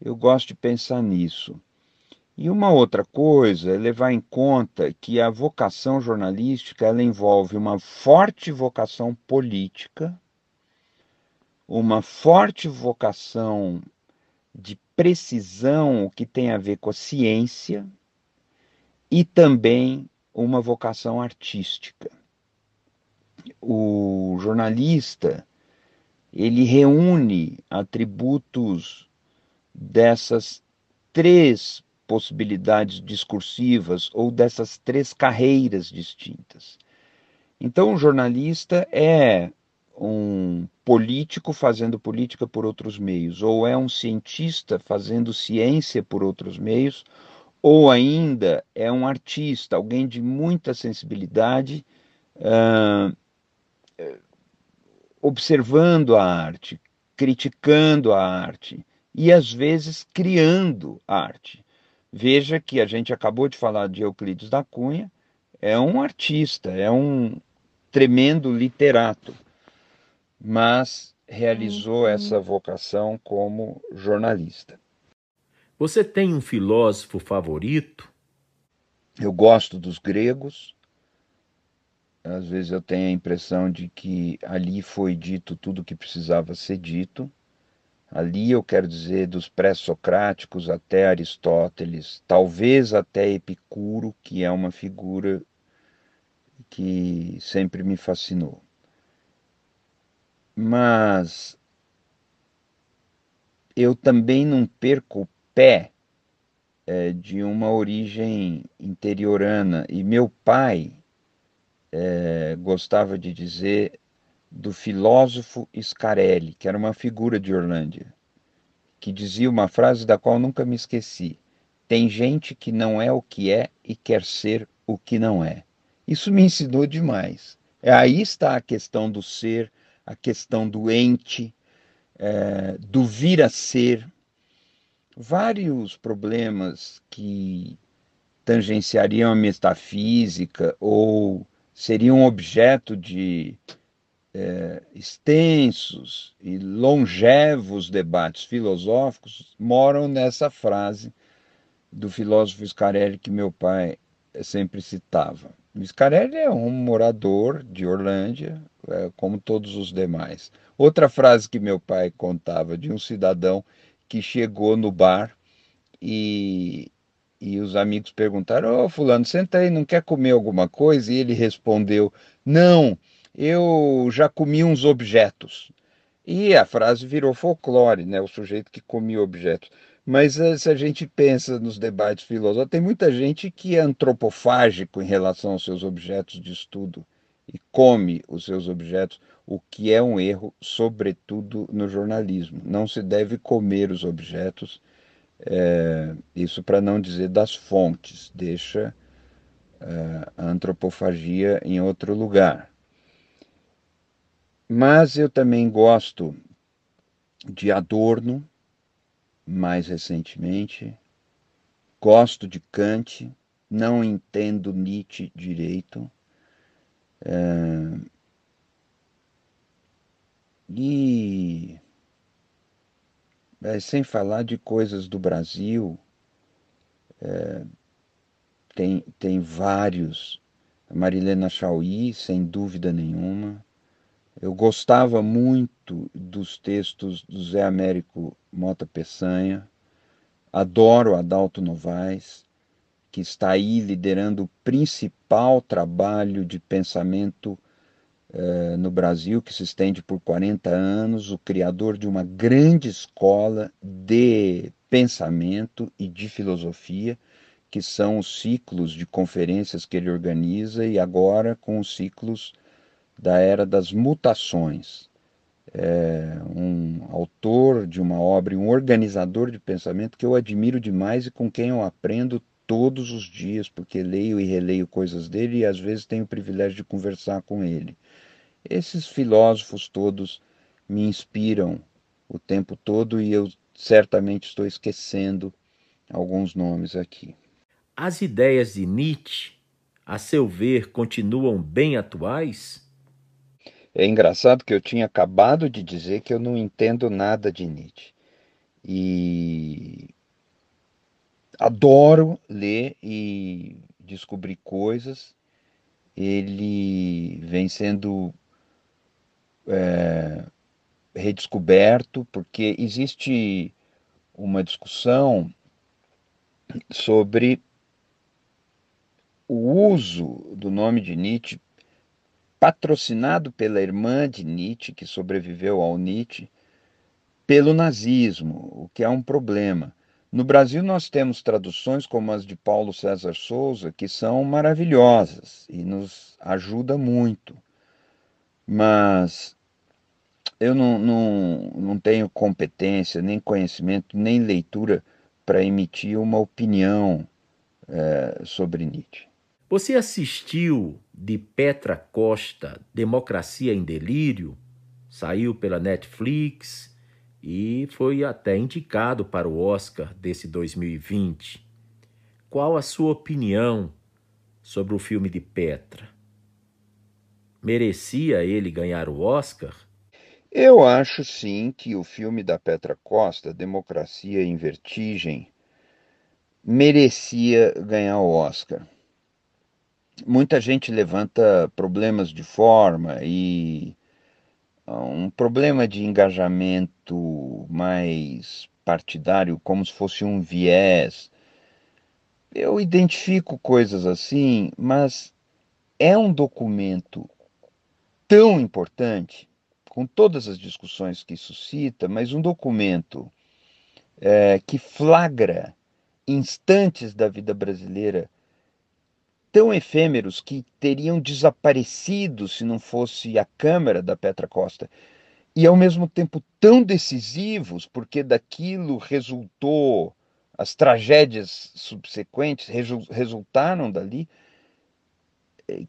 Speaker 3: eu gosto de pensar nisso. E uma outra coisa é levar em conta que a vocação jornalística ela envolve uma forte vocação política, uma forte vocação de precisão, que tem a ver com a ciência, e também uma vocação artística. O jornalista ele reúne atributos dessas três possibilidades discursivas ou dessas três carreiras distintas. Então, o jornalista é um político fazendo política por outros meios, ou é um cientista fazendo ciência por outros meios, ou ainda é um artista, alguém de muita sensibilidade, uh, observando a arte, criticando a arte e às vezes criando arte. Veja que a gente acabou de falar de Euclides da Cunha, é um artista, é um tremendo literato, mas realizou uhum. essa vocação como jornalista.
Speaker 2: Você tem um filósofo favorito?
Speaker 3: Eu gosto dos gregos. Às vezes eu tenho a impressão de que ali foi dito tudo o que precisava ser dito. Ali eu quero dizer dos pré-socráticos até Aristóteles, talvez até Epicuro, que é uma figura que sempre me fascinou. Mas eu também não perco pé é, de uma origem interiorana. E meu pai é, gostava de dizer do filósofo Scarelli, que era uma figura de Orlândia, que dizia uma frase da qual nunca me esqueci: Tem gente que não é o que é e quer ser o que não é. Isso me ensinou demais. Aí está a questão do ser, a questão do ente, é, do vir a ser, vários problemas que tangenciariam a metafísica ou seriam objeto de é, extensos e longevos debates filosóficos moram nessa frase do filósofo Scarelli que meu pai sempre citava. Scarelli é um morador de Orlândia, é, como todos os demais. Outra frase que meu pai contava de um cidadão que chegou no bar e, e os amigos perguntaram: Ô, oh, Fulano, senta aí, não quer comer alguma coisa? E ele respondeu: Não, eu já comi uns objetos. E a frase virou folclore, né? O sujeito que comia objetos. Mas eh, se a gente pensa nos debates filosóficos, tem muita gente que é antropofágico em relação aos seus objetos de estudo e come os seus objetos o que é um erro, sobretudo no jornalismo. Não se deve comer os objetos, é, isso para não dizer das fontes, deixa é, a antropofagia em outro lugar. Mas eu também gosto de Adorno, mais recentemente, gosto de Kant, não entendo Nietzsche direito. É, e é, sem falar de coisas do Brasil, é, tem, tem vários. Marilena Chauí, sem dúvida nenhuma. Eu gostava muito dos textos do Zé Américo Mota Peçanha. Adoro Adalto Novaes, que está aí liderando o principal trabalho de pensamento eh, no Brasil, que se estende por 40 anos, o criador de uma grande escola de pensamento e de filosofia, que são os ciclos de conferências que ele organiza, e agora com os ciclos da era das mutações. É um autor de uma obra, um organizador de pensamento que eu admiro demais e com quem eu aprendo todos os dias, porque leio e releio coisas dele e às vezes tenho o privilégio de conversar com ele. Esses filósofos todos me inspiram o tempo todo e eu certamente estou esquecendo alguns nomes aqui.
Speaker 2: As ideias de Nietzsche, a seu ver, continuam bem atuais?
Speaker 3: É engraçado que eu tinha acabado de dizer que eu não entendo nada de Nietzsche. E adoro ler e descobrir coisas. Ele vem sendo é, redescoberto, porque existe uma discussão sobre o uso do nome de Nietzsche, patrocinado pela irmã de Nietzsche, que sobreviveu ao Nietzsche, pelo nazismo, o que é um problema. No Brasil, nós temos traduções como as de Paulo César Souza, que são maravilhosas e nos ajuda muito. Mas eu não, não, não tenho competência, nem conhecimento, nem leitura para emitir uma opinião é, sobre Nietzsche.
Speaker 2: Você assistiu de Petra Costa Democracia em Delírio? Saiu pela Netflix e foi até indicado para o Oscar desse 2020. Qual a sua opinião sobre o filme de Petra? Merecia ele ganhar o Oscar?
Speaker 3: Eu acho sim que o filme da Petra Costa, Democracia em Vertigem, merecia ganhar o Oscar. Muita gente levanta problemas de forma e ah, um problema de engajamento mais partidário, como se fosse um viés. Eu identifico coisas assim, mas é um documento tão importante com todas as discussões que suscita, mas um documento é, que flagra instantes da vida brasileira tão efêmeros que teriam desaparecido se não fosse a Câmara da Petra Costa, e ao mesmo tempo tão decisivos, porque daquilo resultou, as tragédias subsequentes resultaram dali,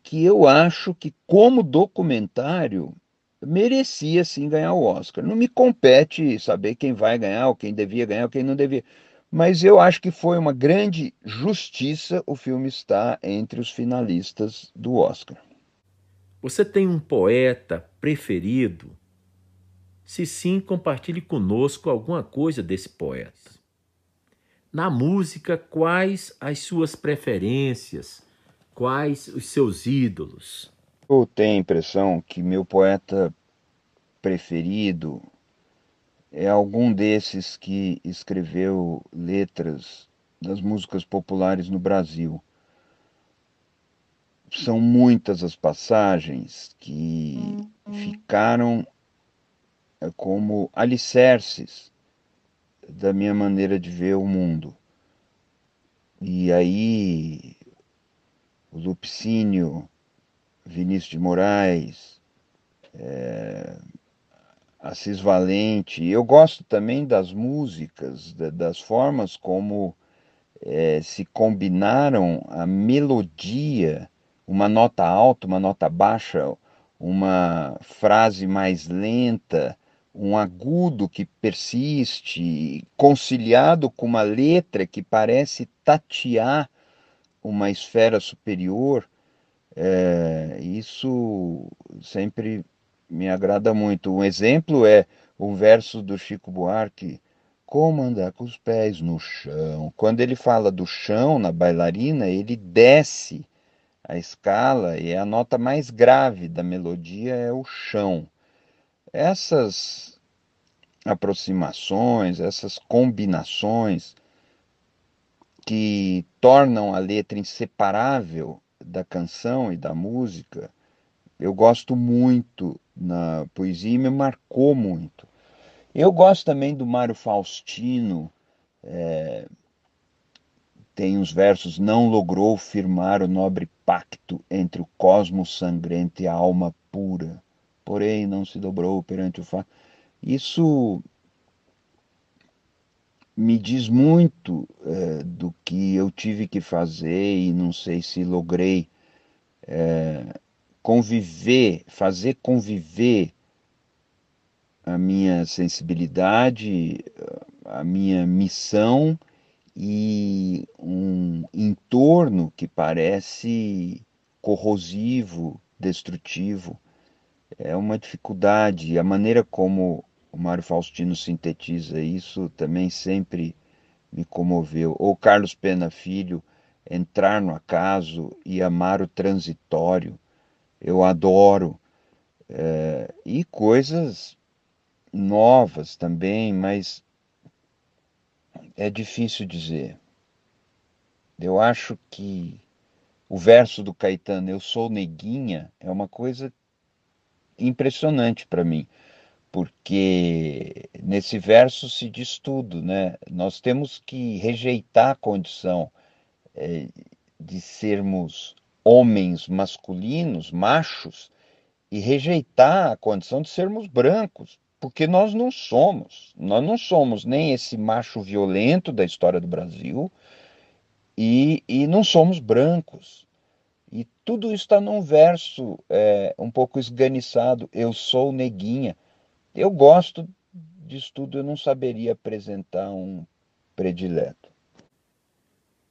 Speaker 3: que eu acho que, como documentário, merecia sim ganhar o Oscar. Não me compete saber quem vai ganhar, ou quem devia ganhar, ou quem não devia. Mas eu acho que foi uma grande justiça o filme estar entre os finalistas do Oscar.
Speaker 2: Você tem um poeta preferido? Se sim, compartilhe conosco alguma coisa desse poeta. Na música, quais as suas preferências? Quais os seus ídolos?
Speaker 3: Eu tenho a impressão que meu poeta preferido é algum desses que escreveu letras das músicas populares no Brasil. São muitas as passagens que uhum. ficaram é, como alicerces da minha maneira de ver o mundo. E aí, o Lupicínio, Vinícius de Moraes, é, Assis Valente. Eu gosto também das músicas, das formas como é, se combinaram a melodia, uma nota alta, uma nota baixa, uma frase mais lenta, um agudo que persiste, conciliado com uma letra que parece tatear uma esfera superior. É, isso sempre me agrada muito. Um exemplo é o verso do Chico Buarque, como andar com os pés no chão. Quando ele fala do chão na bailarina, ele desce a escala e a nota mais grave da melodia é o chão. Essas aproximações, essas combinações que tornam a letra inseparável da canção e da música, eu gosto muito na poesia e me marcou muito. Eu gosto também do Mário Faustino, é, tem uns versos, não logrou firmar o nobre pacto entre o cosmos sangrento e a alma pura, porém não se dobrou perante o fato. Isso me diz muito é, do que eu tive que fazer e não sei se logrei é, conviver, fazer conviver a minha sensibilidade, a minha missão e um entorno que parece corrosivo, destrutivo. É uma dificuldade. A maneira como o Mário Faustino sintetiza isso também sempre me comoveu. Ou Carlos Pena Filho, entrar no acaso e amar o transitório. Eu adoro. É, e coisas novas também, mas é difícil dizer. Eu acho que o verso do Caetano, Eu sou neguinha, é uma coisa impressionante para mim, porque nesse verso se diz tudo, né? Nós temos que rejeitar a condição é, de sermos homens masculinos, machos, e rejeitar a condição de sermos brancos, porque nós não somos. Nós não somos nem esse macho violento da história do Brasil e, e não somos brancos. E tudo isso está num verso é, um pouco esganiçado. Eu sou neguinha. Eu gosto disso tudo, eu não saberia apresentar um predileto.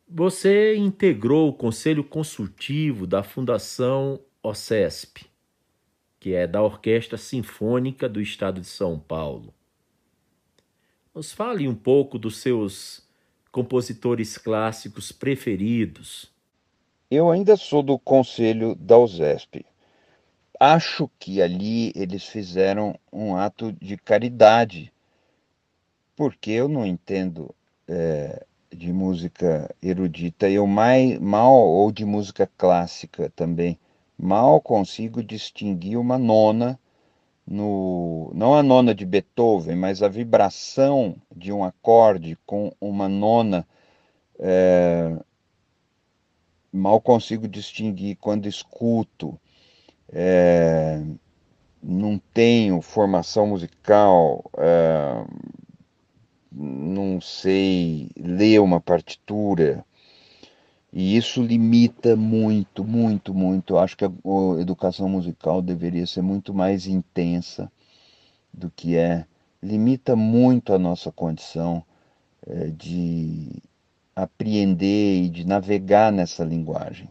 Speaker 2: Você integrou o Conselho Consultivo da Fundação OCESP que é da Orquestra Sinfônica do Estado de São Paulo. Nos fale um pouco dos seus compositores clássicos preferidos.
Speaker 3: Eu ainda sou do conselho da USESP. Acho que ali eles fizeram um ato de caridade, porque eu não entendo é, de música erudita, eu mais, mal, ou de música clássica também mal consigo distinguir uma nona no não a nona de Beethoven, mas a vibração de um acorde com uma nona é, mal consigo distinguir quando escuto. É, não tenho formação musical, é, não sei ler uma partitura, e isso limita muito, muito, muito. Acho que a, educação musical deveria ser muito mais intensa do que é. Limita muito a nossa condição é, de apreender e de navegar nessa linguagem.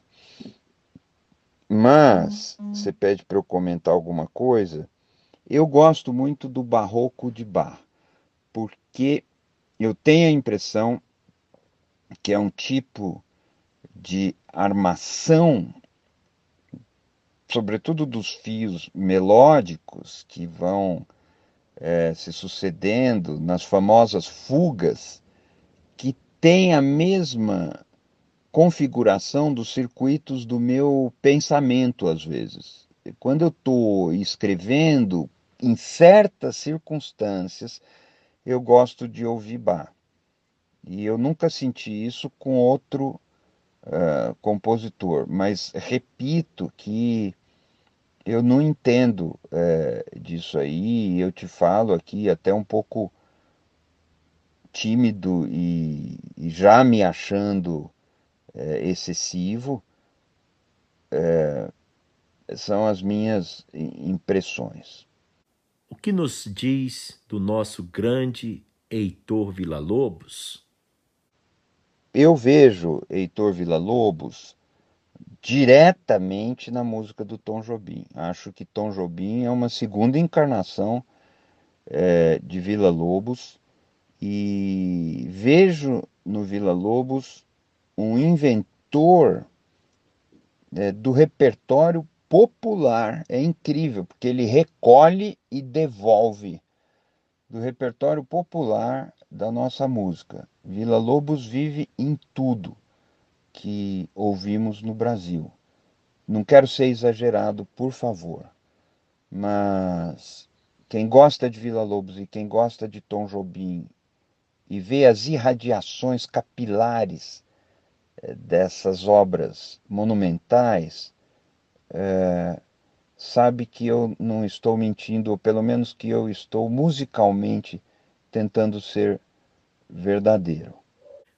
Speaker 3: Mas, você pede para eu comentar alguma coisa, eu gosto muito do barroco de Bach, porque eu tenho a impressão que é um tipo de armação, sobretudo dos fios melódicos que vão é, se sucedendo nas famosas fugas, que tem a mesma configuração dos circuitos do meu pensamento, às vezes. Quando eu estou escrevendo, em certas circunstâncias, eu gosto de ouvir Bach. E eu nunca senti isso com outro uh, compositor, mas repito que eu não entendo uh, disso aí, eu te falo aqui até um pouco tímido e, e já me achando uh, excessivo, são as minhas impressões.
Speaker 2: O que nos diz do nosso grande Heitor Villa-Lobos?
Speaker 3: eu vejo Heitor Villa-Lobos diretamente na música do Tom Jobim. Acho que Tom Jobim é uma segunda encarnação é, de Villa-Lobos e vejo no Villa-Lobos um inventor é, do repertório popular. É incrível, porque ele recolhe e devolve do repertório popular da nossa música. Vila Lobos vive em tudo que ouvimos no Brasil. Não quero ser exagerado, por favor, mas quem gosta de Vila Lobos e quem gosta de Tom Jobim e vê as irradiações capilares dessas obras monumentais, é, sabe que eu não estou mentindo, ou pelo menos que eu estou musicalmente tentando ser verdadeiro.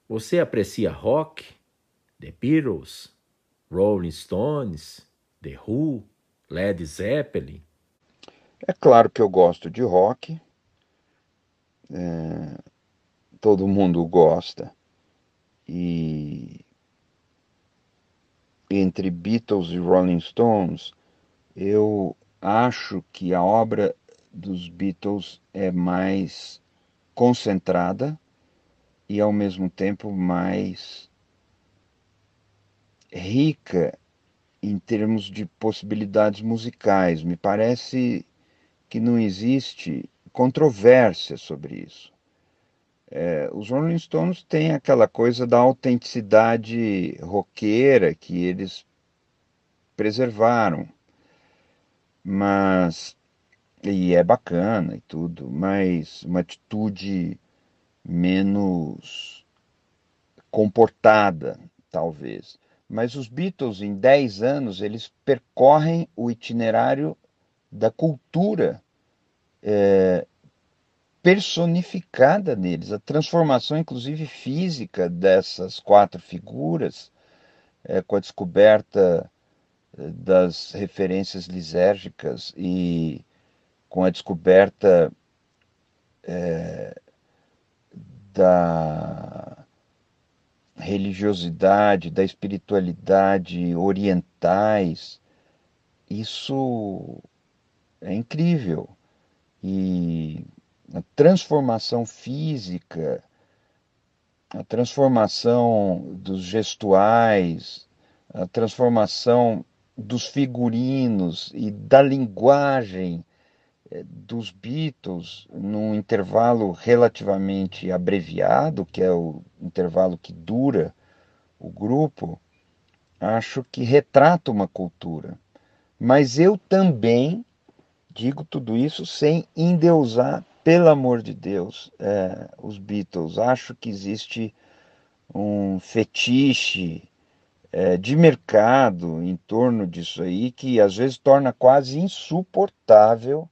Speaker 2: Você aprecia rock, The Beatles, Rolling Stones, The Who, Led Zeppelin?
Speaker 3: É claro que eu gosto de rock, é, todo mundo gosta, e entre Beatles e Rolling Stones, eu acho que a obra dos Beatles é mais concentrada e ao mesmo tempo mais rica em termos de possibilidades musicais. Me parece que não existe controvérsia sobre isso. É, os Rolling Stones têm aquela coisa da autenticidade roqueira que eles preservaram, mas e é bacana e tudo, mas uma atitude menos comportada, talvez. Mas os Beatles, em 10 anos, eles percorrem o itinerário da cultura é, personificada neles, a transformação, inclusive física, dessas quatro figuras, é, com a descoberta é, das referências lisérgicas e com a descoberta é, da religiosidade, da espiritualidade orientais, isso é incrível. E a transformação física, a transformação dos gestuais, a transformação dos figurinos e da linguagem eh, dos Beatles num intervalo relativamente abreviado, que é o intervalo que dura o grupo, acho que retrata uma cultura. Mas eu também digo tudo isso sem endeusar, pelo amor de Deus, é, os Beatles. Acho que existe um fetiche é, de mercado em torno disso aí que às vezes torna quase insuportável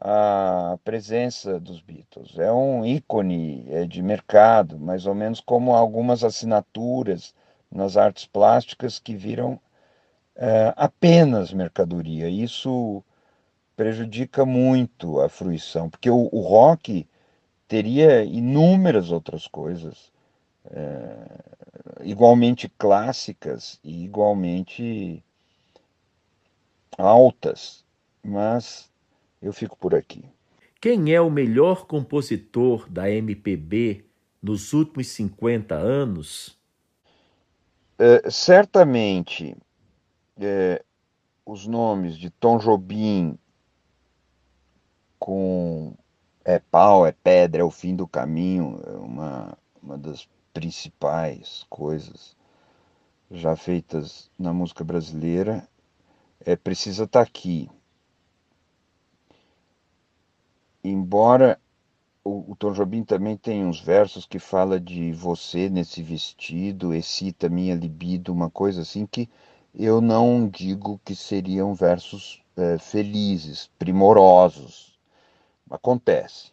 Speaker 3: a presença dos Beatles. É um ícone é, de mercado, mais ou menos como algumas assinaturas nas artes plásticas que viram é, apenas mercadoria. Isso prejudica muito a fruição, porque o, o rock teria inúmeras outras coisas é, igualmente clássicas e igualmente altas, mas eu fico por aqui.
Speaker 2: Quem é o melhor compositor da MPB nos últimos 50 anos?
Speaker 3: É, certamente é, os nomes de Tom Jobim com é pau, é pedra, é o fim do caminho, é uma, uma das principais coisas já feitas na música brasileira, é precisa estar tá aqui. Embora o, o Tom Jobim também tem uns versos que fala de você nesse vestido, excita minha libido, uma coisa assim que eu não digo que seriam versos é, felizes, primorosos, acontece.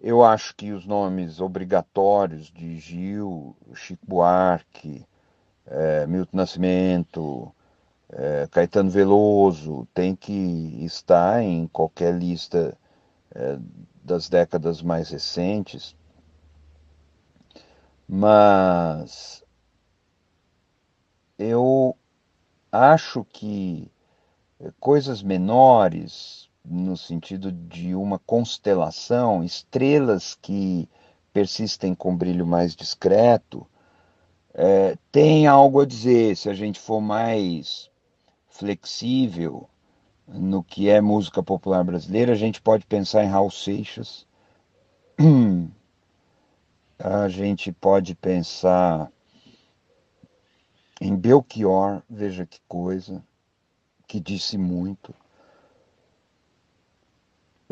Speaker 3: Eu acho que os nomes obrigatórios de Gil, Chico Buarque, é, Milton Nascimento, é, Caetano Veloso, tem que estar em qualquer lista é, das décadas mais recentes. Mas eu acho que coisas menores, no sentido de uma constelação, estrelas que persistem com brilho mais discreto, é, tem algo a dizer. Se a gente for mais flexível no que é música popular brasileira, a gente pode pensar em Raul Seixas, a gente pode pensar em Belchior, veja que coisa, que disse muito.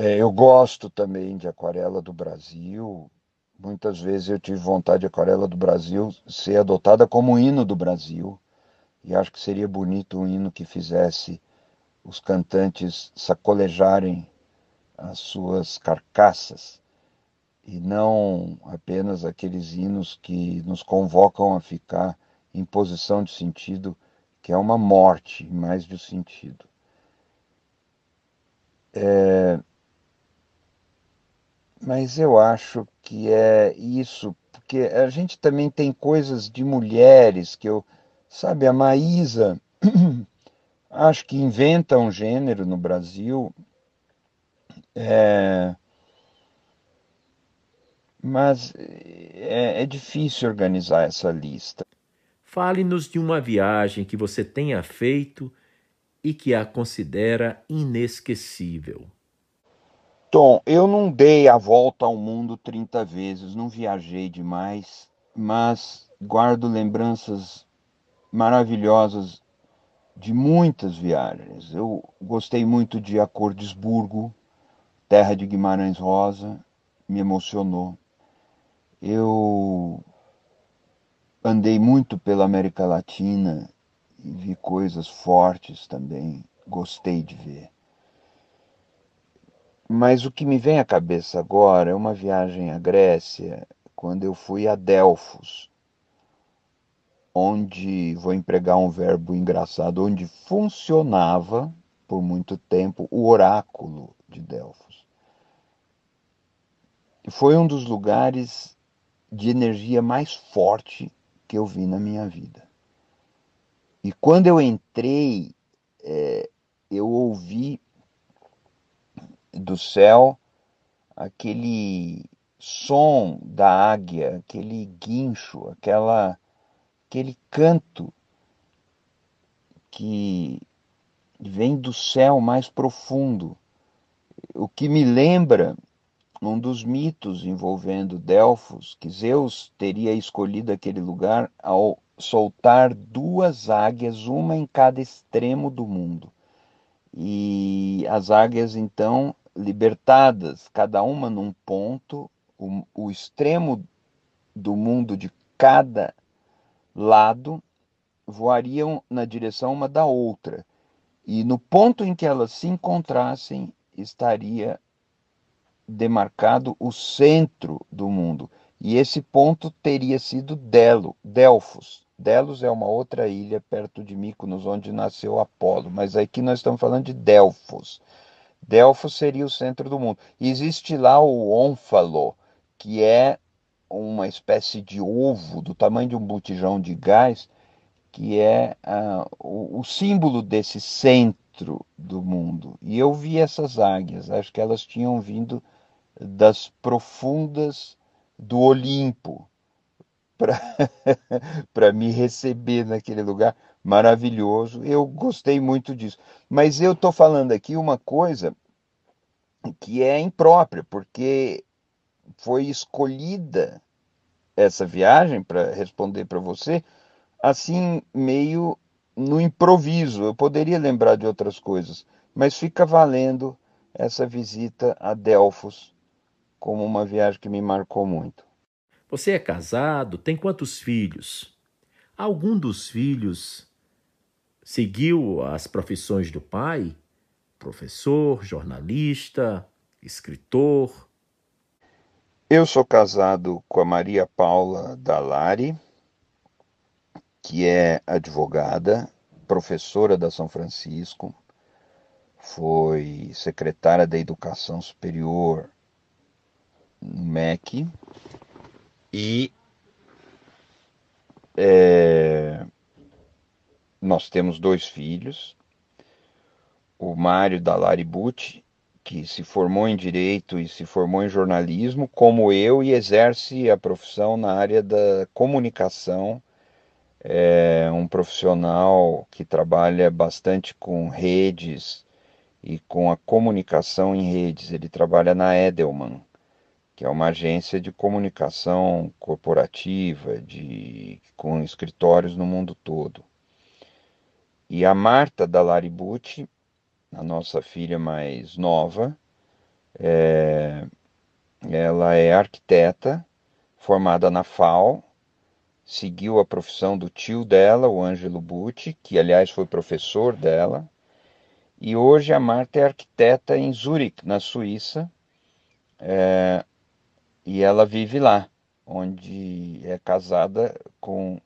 Speaker 3: É, eu gosto também de Aquarela do Brasil. Muitas vezes eu tive vontade de Aquarela do Brasil ser adotada como hino do Brasil. E acho que seria bonito um hino que fizesse os cantantes sacolejarem as suas carcaças e não apenas aqueles hinos que nos convocam a ficar em posição de sentido, que é uma morte mais de sentido. É, mas eu acho que é isso, porque a gente também tem coisas de mulheres que eu, sabe, a Maísa, acho que inventa um gênero no Brasil, é, mas é, é difícil organizar essa lista.
Speaker 2: Fale-nos de uma viagem que você tenha feito e que a considera inesquecível.
Speaker 3: Tom, eu não dei a volta ao mundo 30 vezes, não viajei demais, mas guardo lembranças maravilhosas de muitas viagens. Eu gostei muito de Acordesburgo, terra de Guimarães Rosa, me emocionou. Eu andei muito pela América Latina e vi coisas fortes também, gostei de ver. Mas o que me vem à cabeça agora é uma viagem à Grécia, quando eu fui a Delfos, onde vou empregar um verbo engraçado, onde funcionava por muito tempo o oráculo de Delfos. E foi um dos lugares de energia mais forte que eu vi na minha vida. E quando eu entrei, é, eu ouvi do céu aquele som da águia, aquele guincho, aquela, aquele canto que vem do céu mais profundo. O que me lembra um dos mitos envolvendo Delfos, que Zeus teria escolhido aquele lugar ao soltar duas águias, uma em cada extremo do mundo. E as águias então libertadas, cada uma num ponto, o, o extremo do mundo de cada lado voariam na direção uma da outra. E no ponto em que elas se encontrassem, estaria demarcado o centro do mundo. E esse ponto teria sido Delo, Delfos. Delos é uma outra ilha perto de Mykonos, onde nasceu Apolo, mas aqui nós estamos falando de Delfos. Delfos seria o centro do mundo. Existe lá o ônfalo, que é uma espécie de ovo do tamanho de um botijão de gás, que é uh, o, o, símbolo desse centro do mundo. E eu vi essas águias, acho que elas tinham vindo das profundas do Olimpo para me receber naquele lugar maravilhoso. Eu gostei muito disso. Mas eu estou falando aqui uma coisa que é imprópria, porque foi escolhida essa viagem para responder para você assim meio no improviso. Eu poderia lembrar de outras coisas, mas fica valendo essa visita a Delfos como uma viagem que me marcou muito.
Speaker 2: Você é casado? Tem quantos filhos? Algum dos filhos seguiu as profissões do pai? Professor, jornalista, escritor?
Speaker 3: Eu sou casado com a Maria Paula Dalari, que é advogada, professora da São Francisco, foi secretária da Educação Superior no MEC e é, nós temos dois filhos, o Mário da Laributi, que se formou em Direito e se formou em Jornalismo, como eu, e exerce a profissão na área da comunicação, é um profissional que trabalha bastante com redes e com a comunicação em redes. Ele trabalha na Edelman, que é uma agência de comunicação corporativa, de, com escritórios no mundo todo. E a Marta da Laributi, a nossa filha mais nova, é, ela é arquiteta, formada na FAO, seguiu a profissão do tio dela, o Ângelo Butti, que aliás foi professor dela, e hoje a Marta é arquiteta em Zurique, na Suíça, é, e ela vive lá, onde é casada com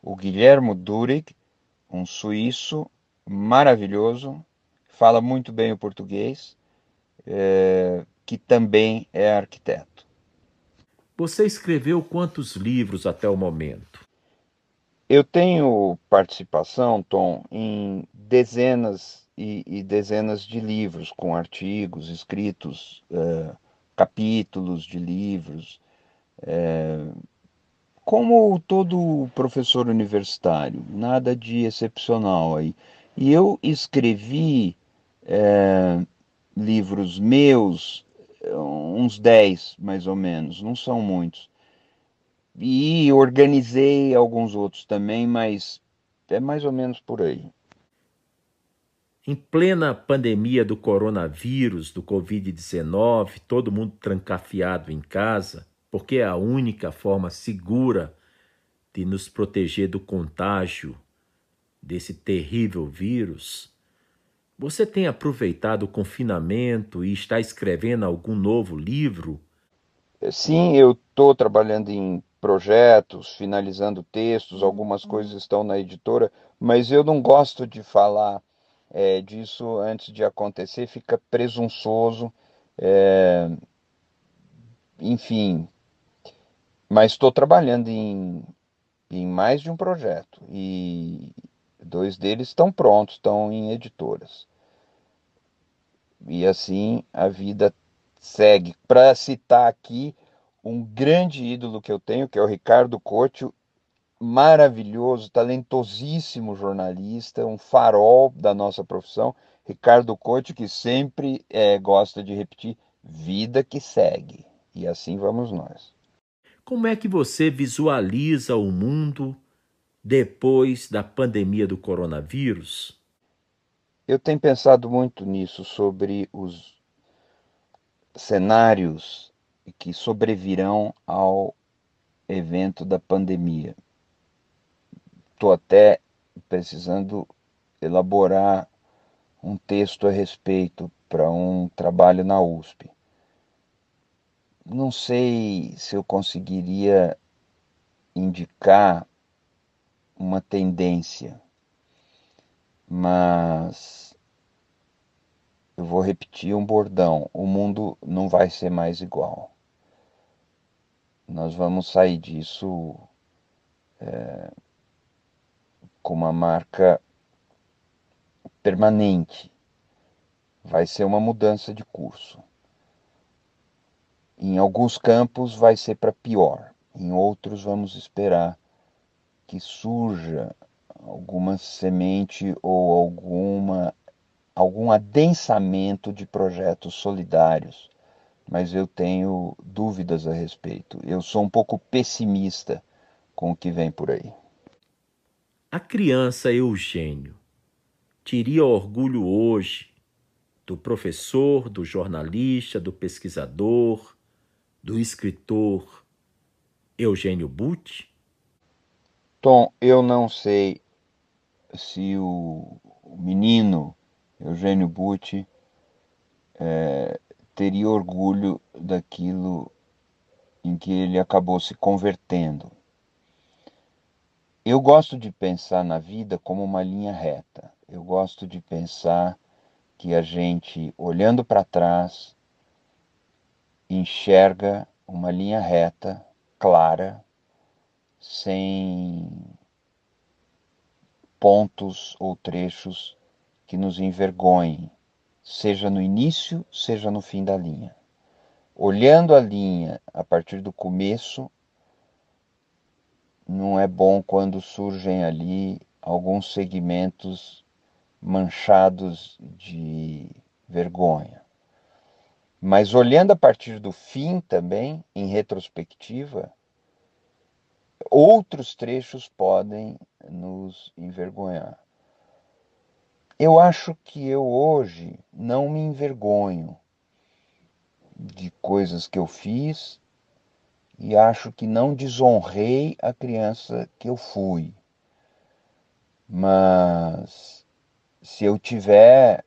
Speaker 3: o Guilhermo Durig, um suíço maravilhoso, fala muito bem o português é, que também é arquiteto.
Speaker 2: Você escreveu quantos livros até o momento?
Speaker 3: Eu tenho participação, Tom, em dezenas e, e dezenas de livros, com artigos escritos, é, capítulos de livros, é, como todo professor universitário, nada de excepcional aí. E eu escrevi é, livros meus, uns 10 mais ou menos, não são muitos. E organizei alguns outros também, mas é mais ou menos por aí.
Speaker 2: Em plena pandemia do coronavírus, do Covid-19, todo mundo trancafiado em casa, porque é a única forma segura de nos proteger do contágio desse terrível vírus. Você tem aproveitado o confinamento e está escrevendo algum novo livro?
Speaker 3: Sim, eu estou trabalhando em projetos, finalizando textos, algumas coisas estão na editora, mas eu não gosto de falar é, disso antes de acontecer, fica presunçoso. É, enfim, mas estou trabalhando em, em mais de um projeto e dois deles estão prontos, estão em editoras. E assim a vida segue. Para citar aqui um grande ídolo que eu tenho, que é o Ricardo Couto, maravilhoso, talentosíssimo jornalista, um farol da nossa profissão. Ricardo Couto, que sempre é, gosta de repetir: vida que segue. E assim vamos nós.
Speaker 2: Como é que você visualiza o mundo depois da pandemia do coronavírus?
Speaker 3: Eu tenho pensado muito nisso, sobre os cenários que sobrevirão ao evento da pandemia. Estou até precisando elaborar um texto a respeito para um trabalho na USP não sei se eu conseguiria indicar uma tendência, mas eu vou repetir um bordão: o mundo não vai ser mais igual. Nós vamos sair disso é, com uma marca permanente. Vai ser uma mudança de curso. Em alguns campos vai ser para pior, em outros vamos esperar que surja alguma semente ou alguma algum adensamento de projetos solidários, mas eu tenho dúvidas a respeito. Eu sou um pouco pessimista com o que vem por aí.
Speaker 2: A criança Eugênio teria orgulho hoje do professor, do jornalista, do pesquisador, do escritor Eugênio Butti?
Speaker 3: Tom, eu não sei se o, menino Eugênio Butti é, teria orgulho daquilo em que ele acabou se convertendo. Eu gosto de pensar na vida como uma linha reta. Eu gosto de pensar que a gente, olhando para trás, enxerga uma linha reta, clara, sem pontos ou trechos que nos envergonhem, seja no início, seja no fim da linha. Olhando a linha a partir do começo, não é bom quando surgem ali alguns segmentos manchados de vergonha. Mas olhando a partir do fim também, em retrospectiva, outros trechos podem nos envergonhar. Eu acho que eu hoje não me envergonho de coisas que eu fiz e acho que não desonrei a criança que eu fui. Mas se eu tiver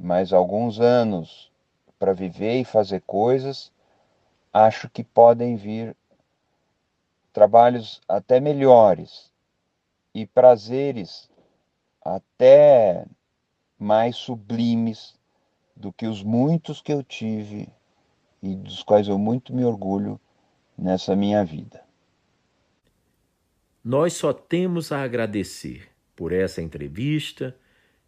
Speaker 3: mais alguns anos para viver e fazer coisas, acho que podem vir trabalhos até melhores e prazeres até mais sublimes do que os muitos que eu tive e dos quais eu muito me orgulho nessa minha vida.
Speaker 2: Nós só temos a agradecer por essa entrevista,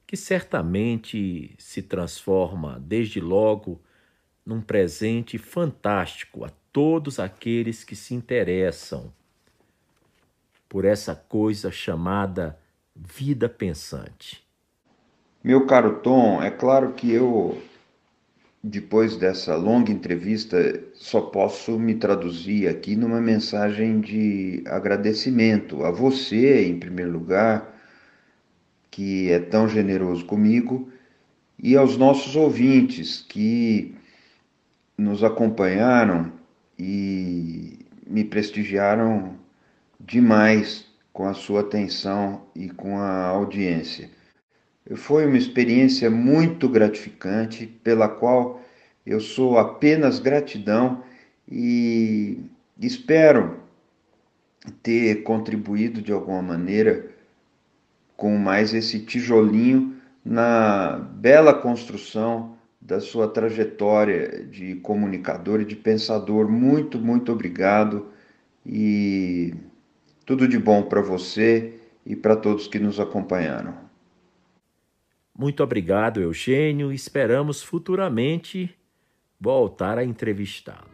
Speaker 2: que certamente se transforma desde logo num presente fantástico a todos aqueles que se interessam por essa coisa chamada vida pensante.
Speaker 3: Meu caro Tom, é claro que eu, depois dessa longa entrevista, só posso me traduzir aqui numa mensagem de agradecimento a você, em primeiro lugar, que é tão generoso comigo, e aos nossos ouvintes que nos acompanharam e me prestigiaram demais com a sua atenção e com a audiência. Foi uma experiência muito gratificante, pela qual eu sou apenas gratidão e espero ter contribuído de alguma maneira com mais esse tijolinho na bela construção da sua trajetória de comunicador e de pensador. Muito, muito obrigado e tudo de bom para você e para todos que nos acompanharam.
Speaker 2: Muito obrigado, Eugênio. Esperamos futuramente voltar a entrevistá-lo.